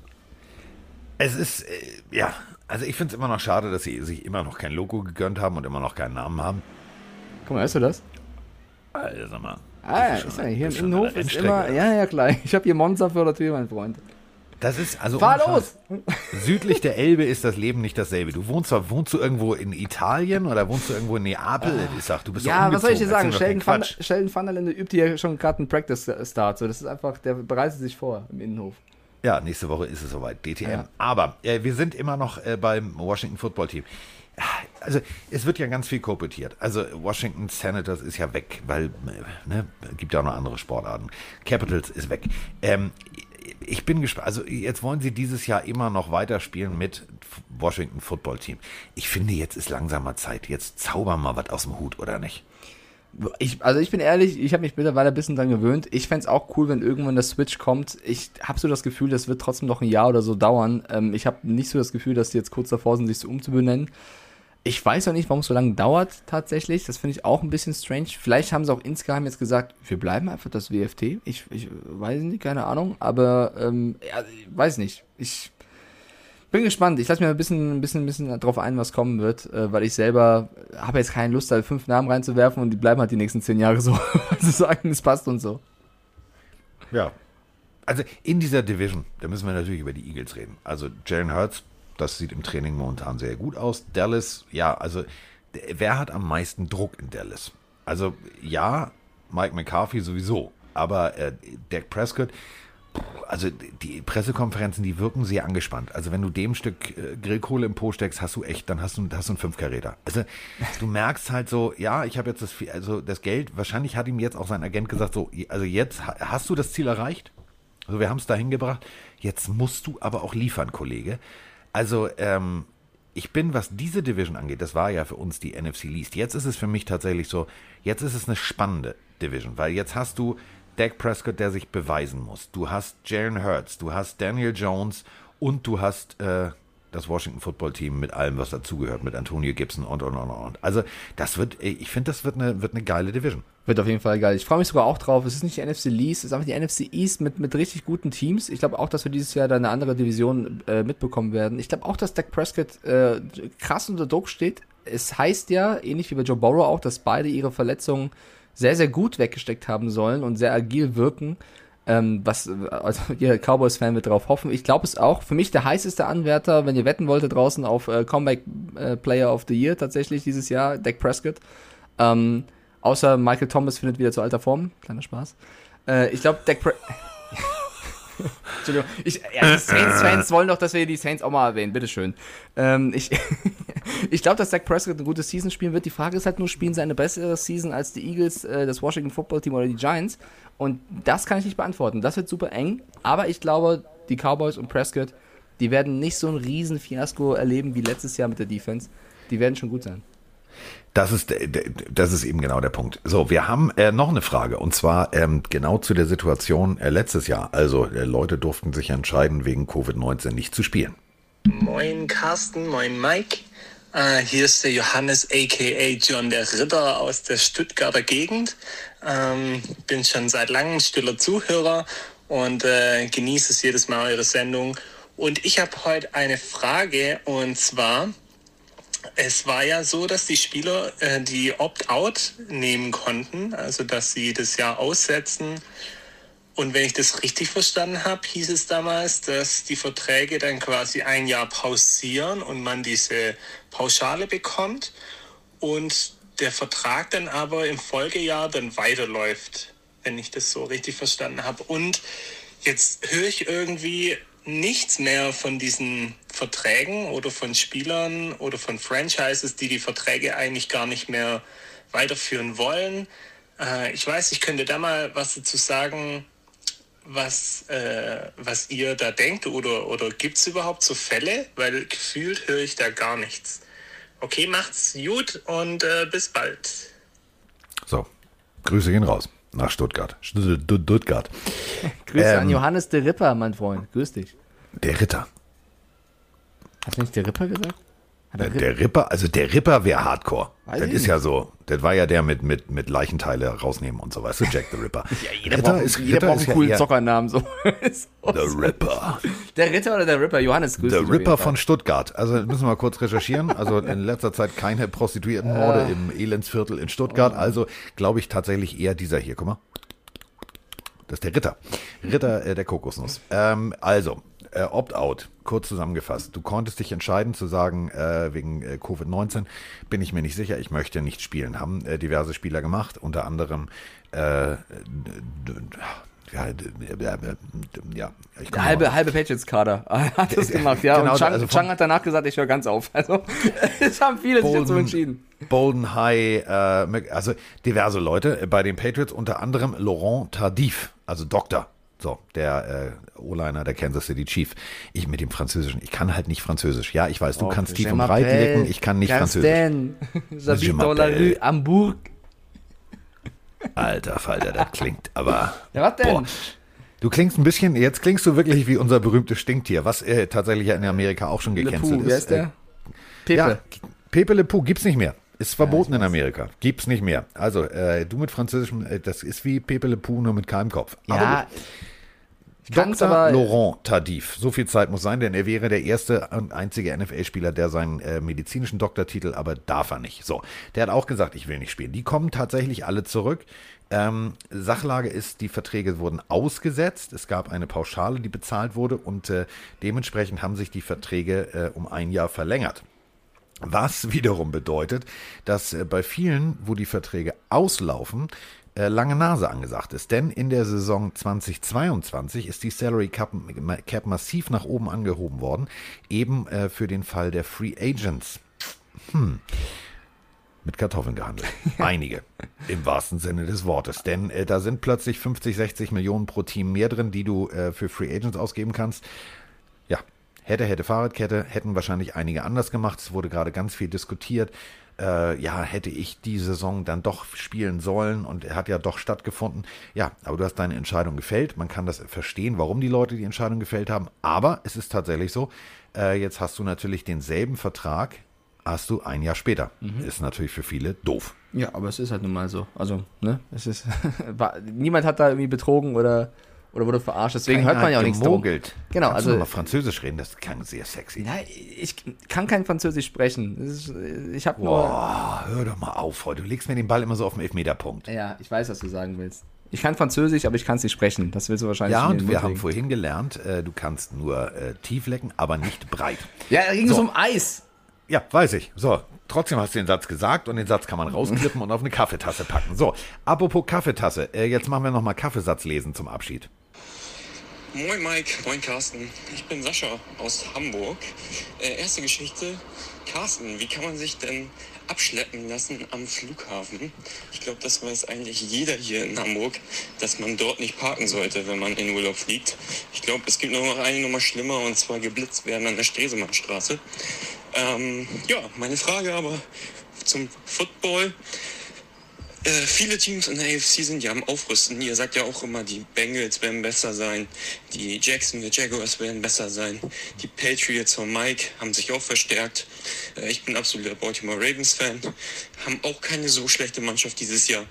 Es ist, äh, ja, also ich finde es immer noch schade, dass sie sich immer noch kein Logo gegönnt haben und immer noch keinen Namen haben. Guck mal, hörst du das? Also, sag mal. Ah, ja, ist ja, hier im Innenhof ist immer, ja, ja, klar. Ich habe hier Monster vor der Tür, mein Freund. Das ist, also. Fahr los! Südlich der Elbe ist das Leben nicht dasselbe. Du wohnst zwar, wohnst du irgendwo in Italien oder wohnst du irgendwo in Neapel? Ich sag, du bist doch Ja, was soll ich dir sagen? Sheldon van, Quatsch. Sheldon van der Linde übt hier schon gerade einen Practice-Start. So, das ist einfach, der bereitet sich vor im Innenhof. Ja, nächste Woche ist es soweit, DTM. Ja. Aber äh, wir sind immer noch äh, beim Washington Football Team. Also es wird ja ganz viel koopetiert. Also Washington Senators ist ja weg, weil äh, ne, gibt ja auch noch andere Sportarten. Capitals ist weg. Ähm, ich bin gespannt. Also jetzt wollen sie dieses Jahr immer noch weiterspielen mit Washington Football Team. Ich finde, jetzt ist langsam mal Zeit. Jetzt zaubern mal was aus dem Hut, oder nicht? Ich, also ich bin ehrlich, ich habe mich mittlerweile ein bisschen dran gewöhnt. Ich fänd's auch cool, wenn irgendwann der Switch kommt. Ich habe so das Gefühl, das wird trotzdem noch ein Jahr oder so dauern. Ähm, ich habe nicht so das Gefühl, dass die jetzt kurz davor sind, sich so umzubenennen. Ich weiß auch nicht, warum es so lange dauert tatsächlich. Das finde ich auch ein bisschen strange. Vielleicht haben sie auch insgeheim jetzt gesagt, wir bleiben einfach das WFT. Ich, ich weiß nicht, keine Ahnung. Aber ähm, ja, ich weiß nicht. Ich bin gespannt. Ich lasse mir ein bisschen, ein bisschen, ein bisschen drauf ein, was kommen wird, äh, weil ich selber habe jetzt keine Lust, da fünf Namen reinzuwerfen und die bleiben halt die nächsten zehn Jahre so. Also sagen, es passt und so. Ja. Also in dieser Division, da müssen wir natürlich über die Eagles reden. Also Jalen Hurts, das sieht im Training momentan sehr gut aus. Dallas, ja, also wer hat am meisten Druck in Dallas? Also ja, Mike McCarthy sowieso, aber äh, Dak Prescott, also die Pressekonferenzen, die wirken sehr angespannt. Also wenn du dem Stück äh, Grillkohle im Po steckst, hast du echt, dann hast du, hast du einen Fünfkaräter. Also du merkst halt so, ja, ich habe jetzt das, also das Geld, wahrscheinlich hat ihm jetzt auch sein Agent gesagt, so, also jetzt ha- hast du das Ziel erreicht. Also wir haben es dahin gebracht. Jetzt musst du aber auch liefern, Kollege. Also ähm, ich bin, was diese Division angeht, das war ja für uns die NFC Least. Jetzt ist es für mich tatsächlich so, jetzt ist es eine spannende Division, weil jetzt hast du Dak Prescott, der sich beweisen muss. Du hast Jalen Hurts, du hast Daniel Jones und du hast äh, das Washington Football Team mit allem, was dazugehört, mit Antonio Gibson und und und und. Also das wird, ich finde, das wird eine, wird eine geile Division. Wird auf jeden Fall geil. Ich freue mich sogar auch drauf. Es ist nicht die NFC Least, es ist einfach die NFC East mit, mit richtig guten Teams. Ich glaube auch, dass wir dieses Jahr da eine andere Division äh, mitbekommen werden. Ich glaube auch, dass Dak Prescott äh, krass unter Druck steht. Es heißt ja, ähnlich wie bei Joe Burrow auch, dass beide ihre Verletzungen sehr, sehr gut weggesteckt haben sollen und sehr agil wirken. Ähm, was, also jeder Cowboys-Fan wird darauf hoffen. Ich glaube es auch. Für mich der heißeste Anwärter, wenn ihr wetten wolltet draußen auf äh, Comeback äh, Player of the Year tatsächlich dieses Jahr, Dak Prescott. Ähm, außer Michael Thomas findet wieder zu alter Form. Kleiner Spaß. Äh, ich glaube, Dak Pre Entschuldigung. Ich, ja, die Saints-Fans wollen doch, dass wir die Saints auch mal erwähnen. Bitteschön. Ähm, ich ich glaube, dass Dak Prescott eine gute Season spielen wird. Die Frage ist halt nur, spielen sie eine bessere Season als die Eagles, äh, das Washington Football Team oder die Giants? Und das kann ich nicht beantworten. Das wird super eng. Aber ich glaube, die Cowboys und Prescott, die werden nicht so ein riesen Fiasko erleben wie letztes Jahr mit der Defense. Die werden schon gut sein. Das ist, der- das ist eben genau der Punkt. So, wir haben äh, noch eine Frage und zwar ähm, genau zu der Situation äh, letztes Jahr. Also äh, Leute durften sich entscheiden, wegen Covid-19 nicht zu spielen. Moin Carsten, moin Mike. Äh, hier ist der Johannes aka John der Ritter aus der Stuttgarter Gegend. Ähm, bin schon seit langem stiller Zuhörer und äh, genieße es jedes Mal eure Sendung. Und ich habe heute eine Frage und zwar, es war ja so, dass die Spieler äh, die Opt-out nehmen konnten, also dass sie das Jahr aussetzen. Und wenn ich das richtig verstanden habe, hieß es damals, dass die Verträge dann quasi ein Jahr pausieren und man diese Pauschale bekommt und der Vertrag dann aber im Folgejahr dann weiterläuft, wenn ich das so richtig verstanden habe. Und jetzt höre ich irgendwie nichts mehr von diesen Verträgen oder von Spielern oder von Franchises, die die Verträge eigentlich gar nicht mehr weiterführen wollen. Äh, ich weiß, ich könnte da mal was dazu sagen, was, äh, was ihr da denkt oder, oder gibt es überhaupt so Fälle? Weil gefühlt höre ich da gar nichts. Okay, macht's gut und äh, bis bald. So, Grüße gehen raus nach Stuttgart. Stuttgart. Grüße Ähm. an Johannes de Ripper, mein Freund. Grüß dich. Der Ritter. Hast du nicht der Ripper gesagt? Er Der, der Ripper, also der Ripper wäre Hardcore. Weiß das ist nicht. ja so. Das war ja der mit, mit, mit Leichenteile rausnehmen und so, weißt du, Jack the Ripper. ja, jeder braucht, jeder braucht einen coolen Zockernamen. So. So. The Ripper. Der Ritter oder der Ripper? Johannes, grüß Der Ripper von Stuttgart. Also müssen wir mal kurz recherchieren. Also in letzter Zeit keine Prostituiertenmorde im Elendsviertel in Stuttgart. Also glaube ich tatsächlich eher dieser hier. Guck mal. Das ist der Ritter. Ritter äh, der Kokosnuss. Ähm, also, äh, Opt-out, kurz zusammengefasst. Du konntest dich entscheiden zu sagen, äh, wegen äh, Covid-19 bin ich mir nicht sicher, ich möchte nicht spielen. Haben äh, diverse Spieler gemacht, unter anderem äh, ja, ja, ich halbe, mal- halbe Patriots-Kader hat das gemacht, ja. Genau, und Chang, also Chang hat danach gesagt, ich höre ganz auf. Also, es haben viele sich dazu Bolden- entschieden. Bolden High, äh, also diverse Leute äh, bei den Patriots, unter anderem Laurent Tardif, also Doktor. So, der äh, O-Liner der Kansas City Chief. Ich mit dem Französischen. Ich kann halt nicht Französisch. Ja, ich weiß, du kannst tief und breit lecken. Ich kann nicht Französisch. J'habite dans la rue Hamburg. Alter Falter, das klingt aber. Ja, was denn? Boah. Du klingst ein bisschen, jetzt klingst du wirklich wie unser berühmtes Stinktier, was äh, tatsächlich ja in Amerika auch schon Le gecancelt Pou, wer ist ist. der? Äh, Pepe. Ja, Pepe Le Pou gibt's nicht mehr. Ist verboten in Amerika. Gibt's nicht mehr. Also, äh, du mit Französischem, äh, das ist wie Pepe Le Pou, nur mit keinem Kopf. Aber Ja, Dr. aber. Laurent Tardif. So viel Zeit muss sein, denn er wäre der erste und einzige NFL-Spieler, der seinen äh, medizinischen Doktortitel, aber darf er nicht. So, der hat auch gesagt, ich will nicht spielen. Die kommen tatsächlich alle zurück. Ähm, Sachlage ist, die Verträge wurden ausgesetzt. Es gab eine Pauschale, die bezahlt wurde und äh, dementsprechend haben sich die Verträge äh, um ein Jahr verlängert. Was wiederum bedeutet, dass äh, bei vielen, wo die Verträge auslaufen, äh, lange Nase angesagt ist. Denn in der Saison 2022 ist die Salary Cap, Cap massiv nach oben angehoben worden, eben äh, für den Fall der Free Agents. Hm. Mit Kartoffeln gehandelt. Einige. Im wahrsten Sinne des Wortes. Denn äh, da sind plötzlich 50, 60 Millionen pro Team mehr drin, die du äh, für Free Agents ausgeben kannst. Hätte, hätte Fahrradkette, hätten wahrscheinlich einige anders gemacht. Es wurde gerade ganz viel diskutiert. Äh, ja, hätte ich die Saison dann doch spielen sollen und er hat ja doch stattgefunden. Ja, aber du hast deine Entscheidung gefällt. Man kann das verstehen, warum die Leute die Entscheidung gefällt haben. Aber es ist tatsächlich so, äh, jetzt hast du natürlich denselben Vertrag, hast du ein Jahr später. Ist natürlich für viele doof. Ja, aber es ist halt nun mal so. Also, ne? Es ist. niemand hat da irgendwie betrogen oder, oder wurde verarscht. Deswegen hört man ja auch nichts gemogelt. Genau, Kannst du also- noch mal Französisch reden, das klang sehr sexy. Ja, ich kann kein Französisch sprechen. Ist, ich habe nur. Boah, hör doch mal auf. Du legst mir den Ball immer so auf den Elfmeterpunkt. Ja, ich weiß, was du sagen willst. Ich kann Französisch, aber ich kann es nicht sprechen. Das willst du wahrscheinlich Ja, mir in und wir haben vorhin gelernt, äh, du kannst nur äh, tief lecken, aber nicht breit. Ja, da ging es So. um Eis. Ja, weiß ich. So, trotzdem hast du den Satz gesagt und den Satz kann man rausklippen und auf eine Kaffeetasse packen. So, apropos Kaffeetasse, äh, jetzt machen wir nochmal Kaffeesatz lesen zum Abschied. Moin Mike, moin Carsten. Ich bin Sascha aus Hamburg. Äh, erste Geschichte. Carsten, wie kann man sich denn abschleppen lassen am Flughafen? Ich glaube, das weiß eigentlich jeder hier in Hamburg, dass man dort nicht parken sollte, wenn man in Urlaub fliegt. Ich glaube, es gibt noch eine Nummer schlimmer und zwar geblitzt werden an der Stresemannstraße. Ähm, ja, meine Frage aber zum Football. Äh, viele Teams in der AFC sind ja am Aufrüsten. Ihr sagt ja auch immer, die Bengals werden besser sein, die Jacksonville Jaguars werden besser sein, die Patriots von Mike haben sich auch verstärkt. Äh, ich bin absoluter Baltimore Ravens Fan, haben auch keine so schlechte Mannschaft dieses Jahr.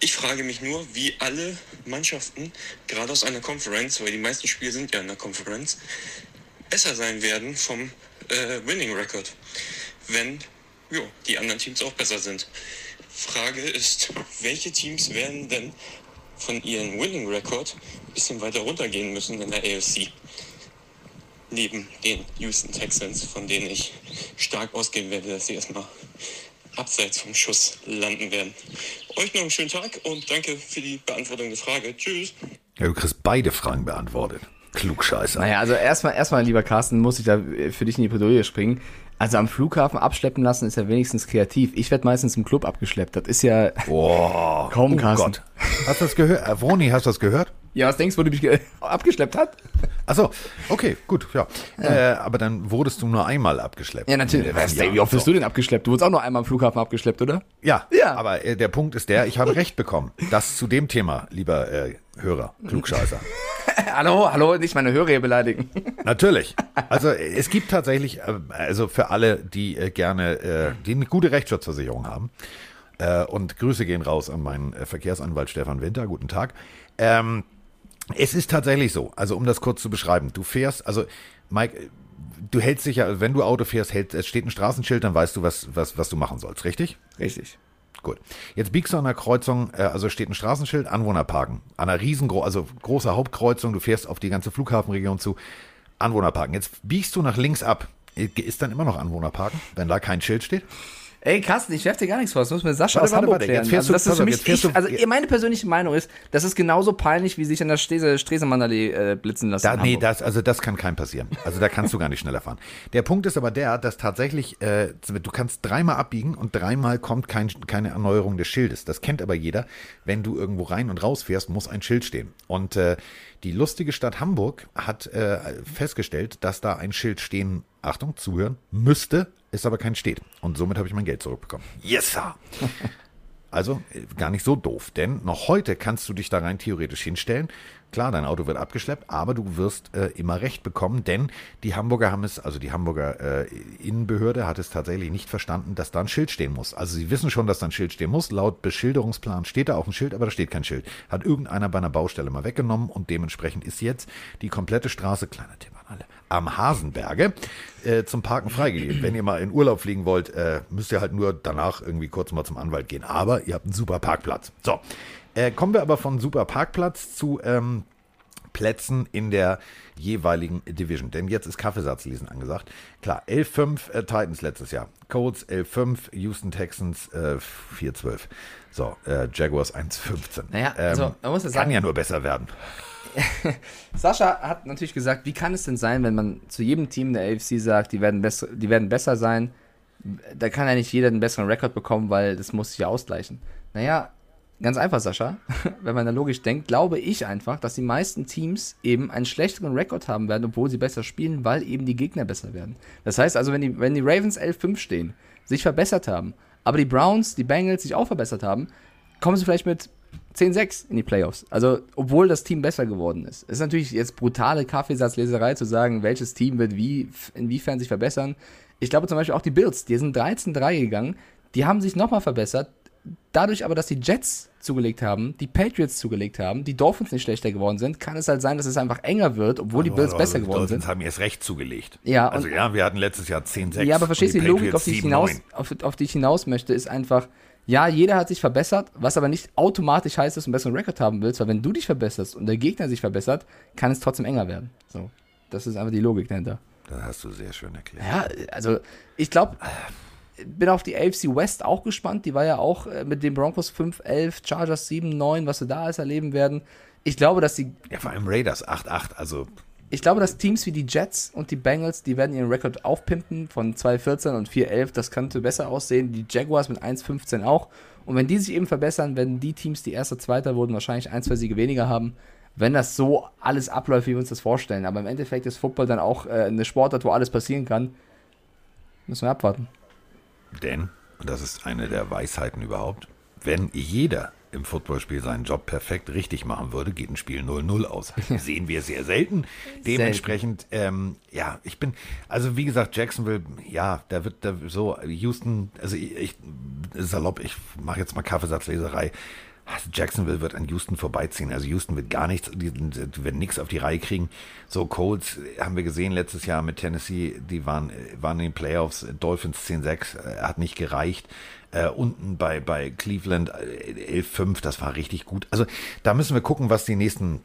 Ich frage mich nur, wie alle Mannschaften, gerade aus einer Conference, weil die meisten Spiele sind ja in der Conference, besser sein werden vom äh, Winning Record, wenn jo, die anderen Teams auch besser sind. Frage ist, welche Teams werden denn von ihrem Winning Record ein bisschen weiter runtergehen müssen in der AFC? Neben den Houston Texans, von denen ich stark ausgehen werde, dass sie erstmal abseits vom Schuss landen werden. Euch noch einen schönen Tag und danke für die Beantwortung der Frage. Tschüss. Ja, du kriegst beide Fragen beantwortet. Klugscheißer. Naja, also erstmal, erstmal, lieber Carsten, muss ich da für dich in die Bredouille springen. Also am Flughafen abschleppen lassen ist ja wenigstens kreativ. Ich werde meistens im Club abgeschleppt. Das ist ja Boah, kaum oh. Gott. Hast du das gehört? Äh, Vroni, hast du das gehört? Ja, was denkst du, wo du mich ge- abgeschleppt hat? Achso, okay, gut, ja. Äh, aber dann wurdest du nur einmal abgeschleppt. Ja, natürlich. Was, ey, wie oft Jahren. bist du denn abgeschleppt? Du wurdest auch noch einmal am Flughafen abgeschleppt, oder? Ja, Ja. aber äh, der Punkt ist der, ich habe recht bekommen. Das zu dem Thema, lieber äh, Hörer, Klugscheißer. Hallo, hallo, nicht meine Hörer hier beleidigen. Natürlich. Also es gibt tatsächlich, äh, also für alle, die äh, gerne, äh, die eine gute Rechtsschutzversicherung haben, und Grüße gehen raus an meinen Verkehrsanwalt Stefan Winter, guten Tag. Ähm, es ist tatsächlich so, also um das kurz zu beschreiben, du fährst, also Mike, du hältst dich ja, wenn du Auto fährst, hält, es steht ein Straßenschild, dann weißt du, was, was, was du machen sollst, richtig? Richtig. Gut. Jetzt biegst du an der Kreuzung, äh, also steht ein Straßenschild, Anwohner parken. An einer riesengroßen, also großer Hauptkreuzung, du fährst auf die ganze Flughafenregion zu, Anwohner parken. Jetzt biegst du nach links ab. Ist dann immer noch Anwohner parken, wenn da kein Schild steht? Ey, Carsten, ich werf dir gar nichts vor. Das muss mir Sascha Warte, aus warte, Hamburg warte. klären. Jetzt fährst also, du- das ist pass für mich, ich, du- also meine persönliche Meinung ist, das ist genauso peinlich, wie sich an der Strese, Stresemannallee äh, blitzen lassen. Da, nee, das, also das kann keinem passieren. Also da kannst du gar nicht schneller fahren. Der Punkt ist aber der, dass tatsächlich, äh, du kannst dreimal abbiegen und dreimal kommt kein, keine Erneuerung des Schildes. Das kennt aber jeder. Wenn du irgendwo rein und raus fährst, muss ein Schild stehen. Und äh, die lustige Stadt Hamburg hat äh, festgestellt, dass da ein Schild stehen, Achtung, zuhören, müsste, ist aber kein steht. Und somit habe ich mein Geld zurückbekommen. Yes, sir. Also äh, gar nicht so doof, denn noch heute kannst du dich da rein theoretisch hinstellen. Klar, dein Auto wird abgeschleppt, aber du wirst äh, immer recht bekommen, denn die Hamburger haben es, also die Hamburger äh, Innenbehörde hat es tatsächlich nicht verstanden, dass da ein Schild stehen muss. Also sie wissen schon, dass da ein Schild stehen muss. Laut Beschilderungsplan steht da auch ein Schild, aber da steht kein Schild. Hat irgendeiner bei einer Baustelle mal weggenommen und dementsprechend ist jetzt die komplette Straße, kleiner Tipp an alle, am Hasenberge äh, zum Parken freigegeben. Wenn ihr mal in Urlaub fliegen wollt, äh, müsst ihr halt nur danach irgendwie kurz mal zum Anwalt gehen. Aber ihr habt einen super Parkplatz. So, äh, kommen wir aber von super Parkplatz zu ähm, Plätzen in der jeweiligen Division. Denn jetzt ist Kaffeesatzlesen angesagt. Klar, 11-5 äh, Titans letztes Jahr. Colts 11-5, Houston Texans äh, 4-12. So, äh, Jaguars 1-15. Naja, also, man muss ja kann sagen- ja nur besser werden. Sascha hat natürlich gesagt, wie kann es denn sein, wenn man zu jedem Team der AFC sagt, die werden, besser, die werden besser sein, da kann ja nicht jeder einen besseren Rekord bekommen, weil das muss sich ja ausgleichen. Naja, ganz einfach, Sascha, wenn man da logisch denkt, glaube ich einfach, dass die meisten Teams eben einen schlechteren Rekord haben werden, obwohl sie besser spielen, weil eben die Gegner besser werden. Das heißt also, wenn die, wenn die Ravens 11-5 stehen, sich verbessert haben, aber die Browns, die Bengals sich auch verbessert haben, kommen sie vielleicht mit 10-6 in die Playoffs. Also, obwohl das Team besser geworden ist. Es ist natürlich jetzt brutale Kaffeesatzleserei zu sagen, welches Team wird wie, inwiefern sich verbessern. Ich glaube zum Beispiel auch die Bills, die sind 13-3 gegangen, die haben sich nochmal verbessert. Dadurch aber, dass die Jets zugelegt haben, die Patriots zugelegt haben, die Dolphins nicht schlechter geworden sind, kann es halt sein, dass es einfach enger wird, obwohl die Bills Aber besser die geworden Dolphins sind. haben erst recht zugelegt. Ja, also ja, wir hatten letztes Jahr 10-6. Ja, aber verstehst du, und die Logik, auf die, ich 7-9. hinaus, auf, auf die ich hinaus möchte, ist einfach, ja, jeder hat sich verbessert, was aber nicht automatisch heißt, dass du einen besseren Rekord haben willst, weil wenn du dich verbesserst und der Gegner sich verbessert, kann es trotzdem enger werden. So. Das ist einfach die Logik dahinter. Das hast du sehr schön erklärt. Ja, also ich glaube, bin auf die AFC West auch gespannt. Die war ja auch äh, mit den Broncos 5-11, Chargers 7-9, was wir da alles erleben werden. Ich glaube, dass die Ja, vor allem Raiders 8-8. Also ich glaube, dass Teams wie die Jets und die Bengals, die werden ihren Rekord aufpimpen von 2-14 und 4-11. Das könnte besser aussehen. Die Jaguars mit 1-15 auch. Und wenn die sich eben verbessern, werden die Teams, die erster, zweiter wurden, wahrscheinlich ein, zwei Siege weniger haben. Wenn das so alles abläuft, wie wir uns das vorstellen. Aber im Endeffekt ist Football dann auch äh, eine Sportart, wo alles passieren kann. Müssen wir abwarten. Denn, und das ist eine der Weisheiten überhaupt, wenn jeder im Footballspiel seinen Job perfekt richtig machen würde, geht ein Spiel 0-0 aus. Sehen wir sehr selten. Dementsprechend, ähm, ja, ich bin, also wie gesagt, Jacksonville, ja, da wird da so, Houston, also ich, ich salopp, ich mache jetzt mal Kaffeesatzleserei. Also Jacksonville wird an Houston vorbeiziehen. Also Houston wird gar nichts, die, die werden nichts auf die Reihe kriegen. So Colts haben wir gesehen letztes Jahr mit Tennessee, die waren, waren in den Playoffs, Dolphins 10-6, äh, hat nicht gereicht. Äh, unten bei, bei Cleveland äh, 11-5, das war richtig gut. Also da müssen wir gucken, was die nächsten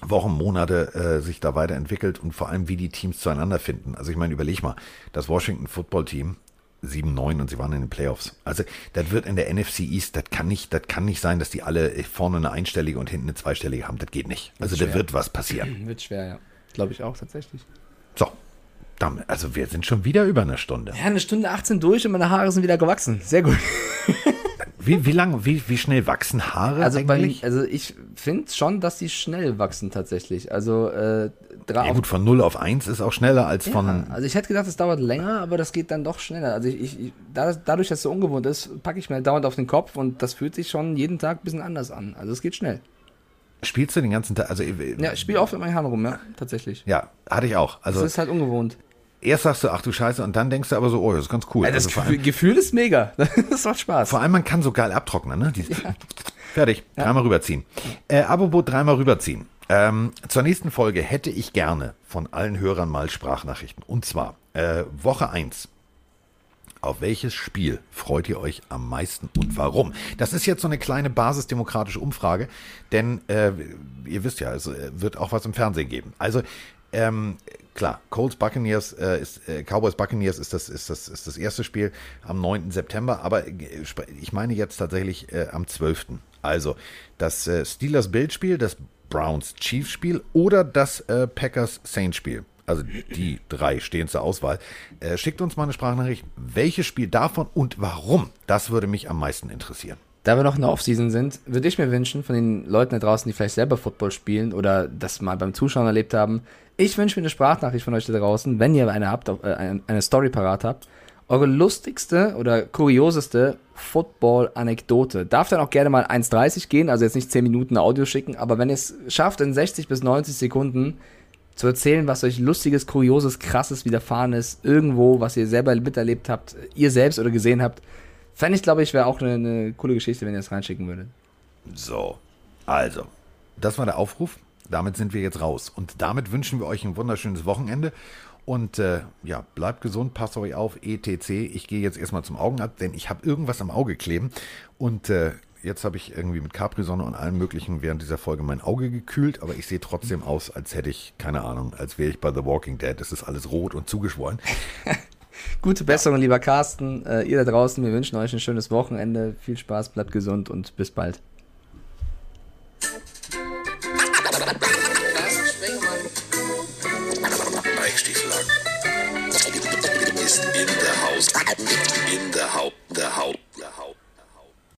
Wochen, Monate äh, sich da weiterentwickelt und vor allem, wie die Teams zueinander finden. Also ich meine, überleg mal, das Washington Football Team 7-9 und sie waren in den Playoffs. Also das wird in der NFC East, das kann nicht, das kann nicht sein, dass die alle vorne eine einstellige und hinten eine zweistellige haben. Das geht nicht. Also da wird was passieren. Wird schwer, ja. Glaube ich auch tatsächlich. So, Verdammt, also wir sind schon wieder über eine Stunde. Ja, eine Stunde 18 durch und meine Haare sind wieder gewachsen. Sehr gut. Wie, wie lang, wie, wie schnell wachsen Haare Also, bei, eigentlich? also ich finde schon, dass die schnell wachsen tatsächlich. Also, äh, drei ja gut, von 0 auf 1 ist auch schneller als Ja, von... also ich hätte gedacht, es dauert länger, aber das geht dann doch schneller. Also ich, ich, ich da, dadurch, dass es so ungewohnt ist, packe ich mir dauernd auf den Kopf und das fühlt sich schon jeden Tag ein bisschen anders an. Also es geht schnell. Spielst du den ganzen Tag? Also, äh, Ja, ich spiele oft mit meinen Haaren rum, ja, tatsächlich. ja, hatte ich auch. Also Das ist halt ungewohnt. Erst sagst du, ach du Scheiße, und dann denkst du aber so, oh, das ist ganz cool. Ja, das also Gefühl, allem, Gefühl ist mega. Das macht Spaß. vor allem, man kann so geil abtrocknen, ne? Die, Fertig, dreimal rüberziehen. Äh, apropos dreimal rüberziehen. Ähm, zur nächsten Folge hätte ich gerne von allen Hörern mal Sprachnachrichten. Und zwar äh, Woche 1. Auf welches Spiel freut ihr euch am meisten und warum? Das ist jetzt so eine kleine basisdemokratische Umfrage, denn äh, ihr wisst ja, es äh, wird auch was im Fernsehen geben. Also ähm, klar, Colts Buccaneers äh, ist äh, Cowboys Buccaneers ist das ist das ist das erste Spiel am 9. September, aber äh, ich meine jetzt tatsächlich äh, am 12. Also das äh, Steelers Bild Spiel, das Browns Chiefs Spiel oder das äh, Packers Saints Spiel. Also die drei stehen zur Auswahl. Äh, schickt uns mal eine Sprachnachricht, welches Spiel davon und warum. Das würde mich am meisten interessieren. Da wir noch in der Offseason sind, würde ich mir wünschen, von den Leuten da draußen, die vielleicht selber Football spielen oder das mal beim Zuschauen erlebt haben, ich wünsche mir eine Sprachnachricht von euch da draußen, wenn ihr eine habt, äh, eine Story parat habt. Eure lustigste oder kurioseste Football-Anekdote. Darf dann auch gerne mal 1,30 gehen, also jetzt nicht 10 Minuten Audio schicken, aber wenn ihr es schafft, in 60 bis 90 Sekunden zu erzählen, was euch lustiges, kurioses, krasses widerfahren ist, irgendwo, was ihr selber miterlebt habt, ihr selbst oder gesehen habt, fände ich, glaube ich, wäre auch eine, eine coole Geschichte, wenn ihr das reinschicken würdet. So, also, das war der Aufruf. Damit sind wir jetzt raus. Und damit wünschen wir euch ein wunderschönes Wochenende. Und äh, ja, bleibt gesund, passt euch auf, ETC. Ich gehe jetzt erstmal zum Augenarzt, denn ich habe irgendwas am Auge kleben. Und äh, jetzt habe ich irgendwie mit Capri-Sonne und allem Möglichen während dieser Folge mein Auge gekühlt. Aber ich sehe trotzdem aus, als hätte ich, keine Ahnung, als wäre ich bei The Walking Dead. Es ist alles rot und zugeschwollen. Gute Besserung, lieber Carsten. Äh, ihr da draußen, wir wünschen euch ein schönes Wochenende. Viel Spaß, bleibt gesund und bis bald. Mike Stiefel ist in der Haus. In der Haut. Der Haut.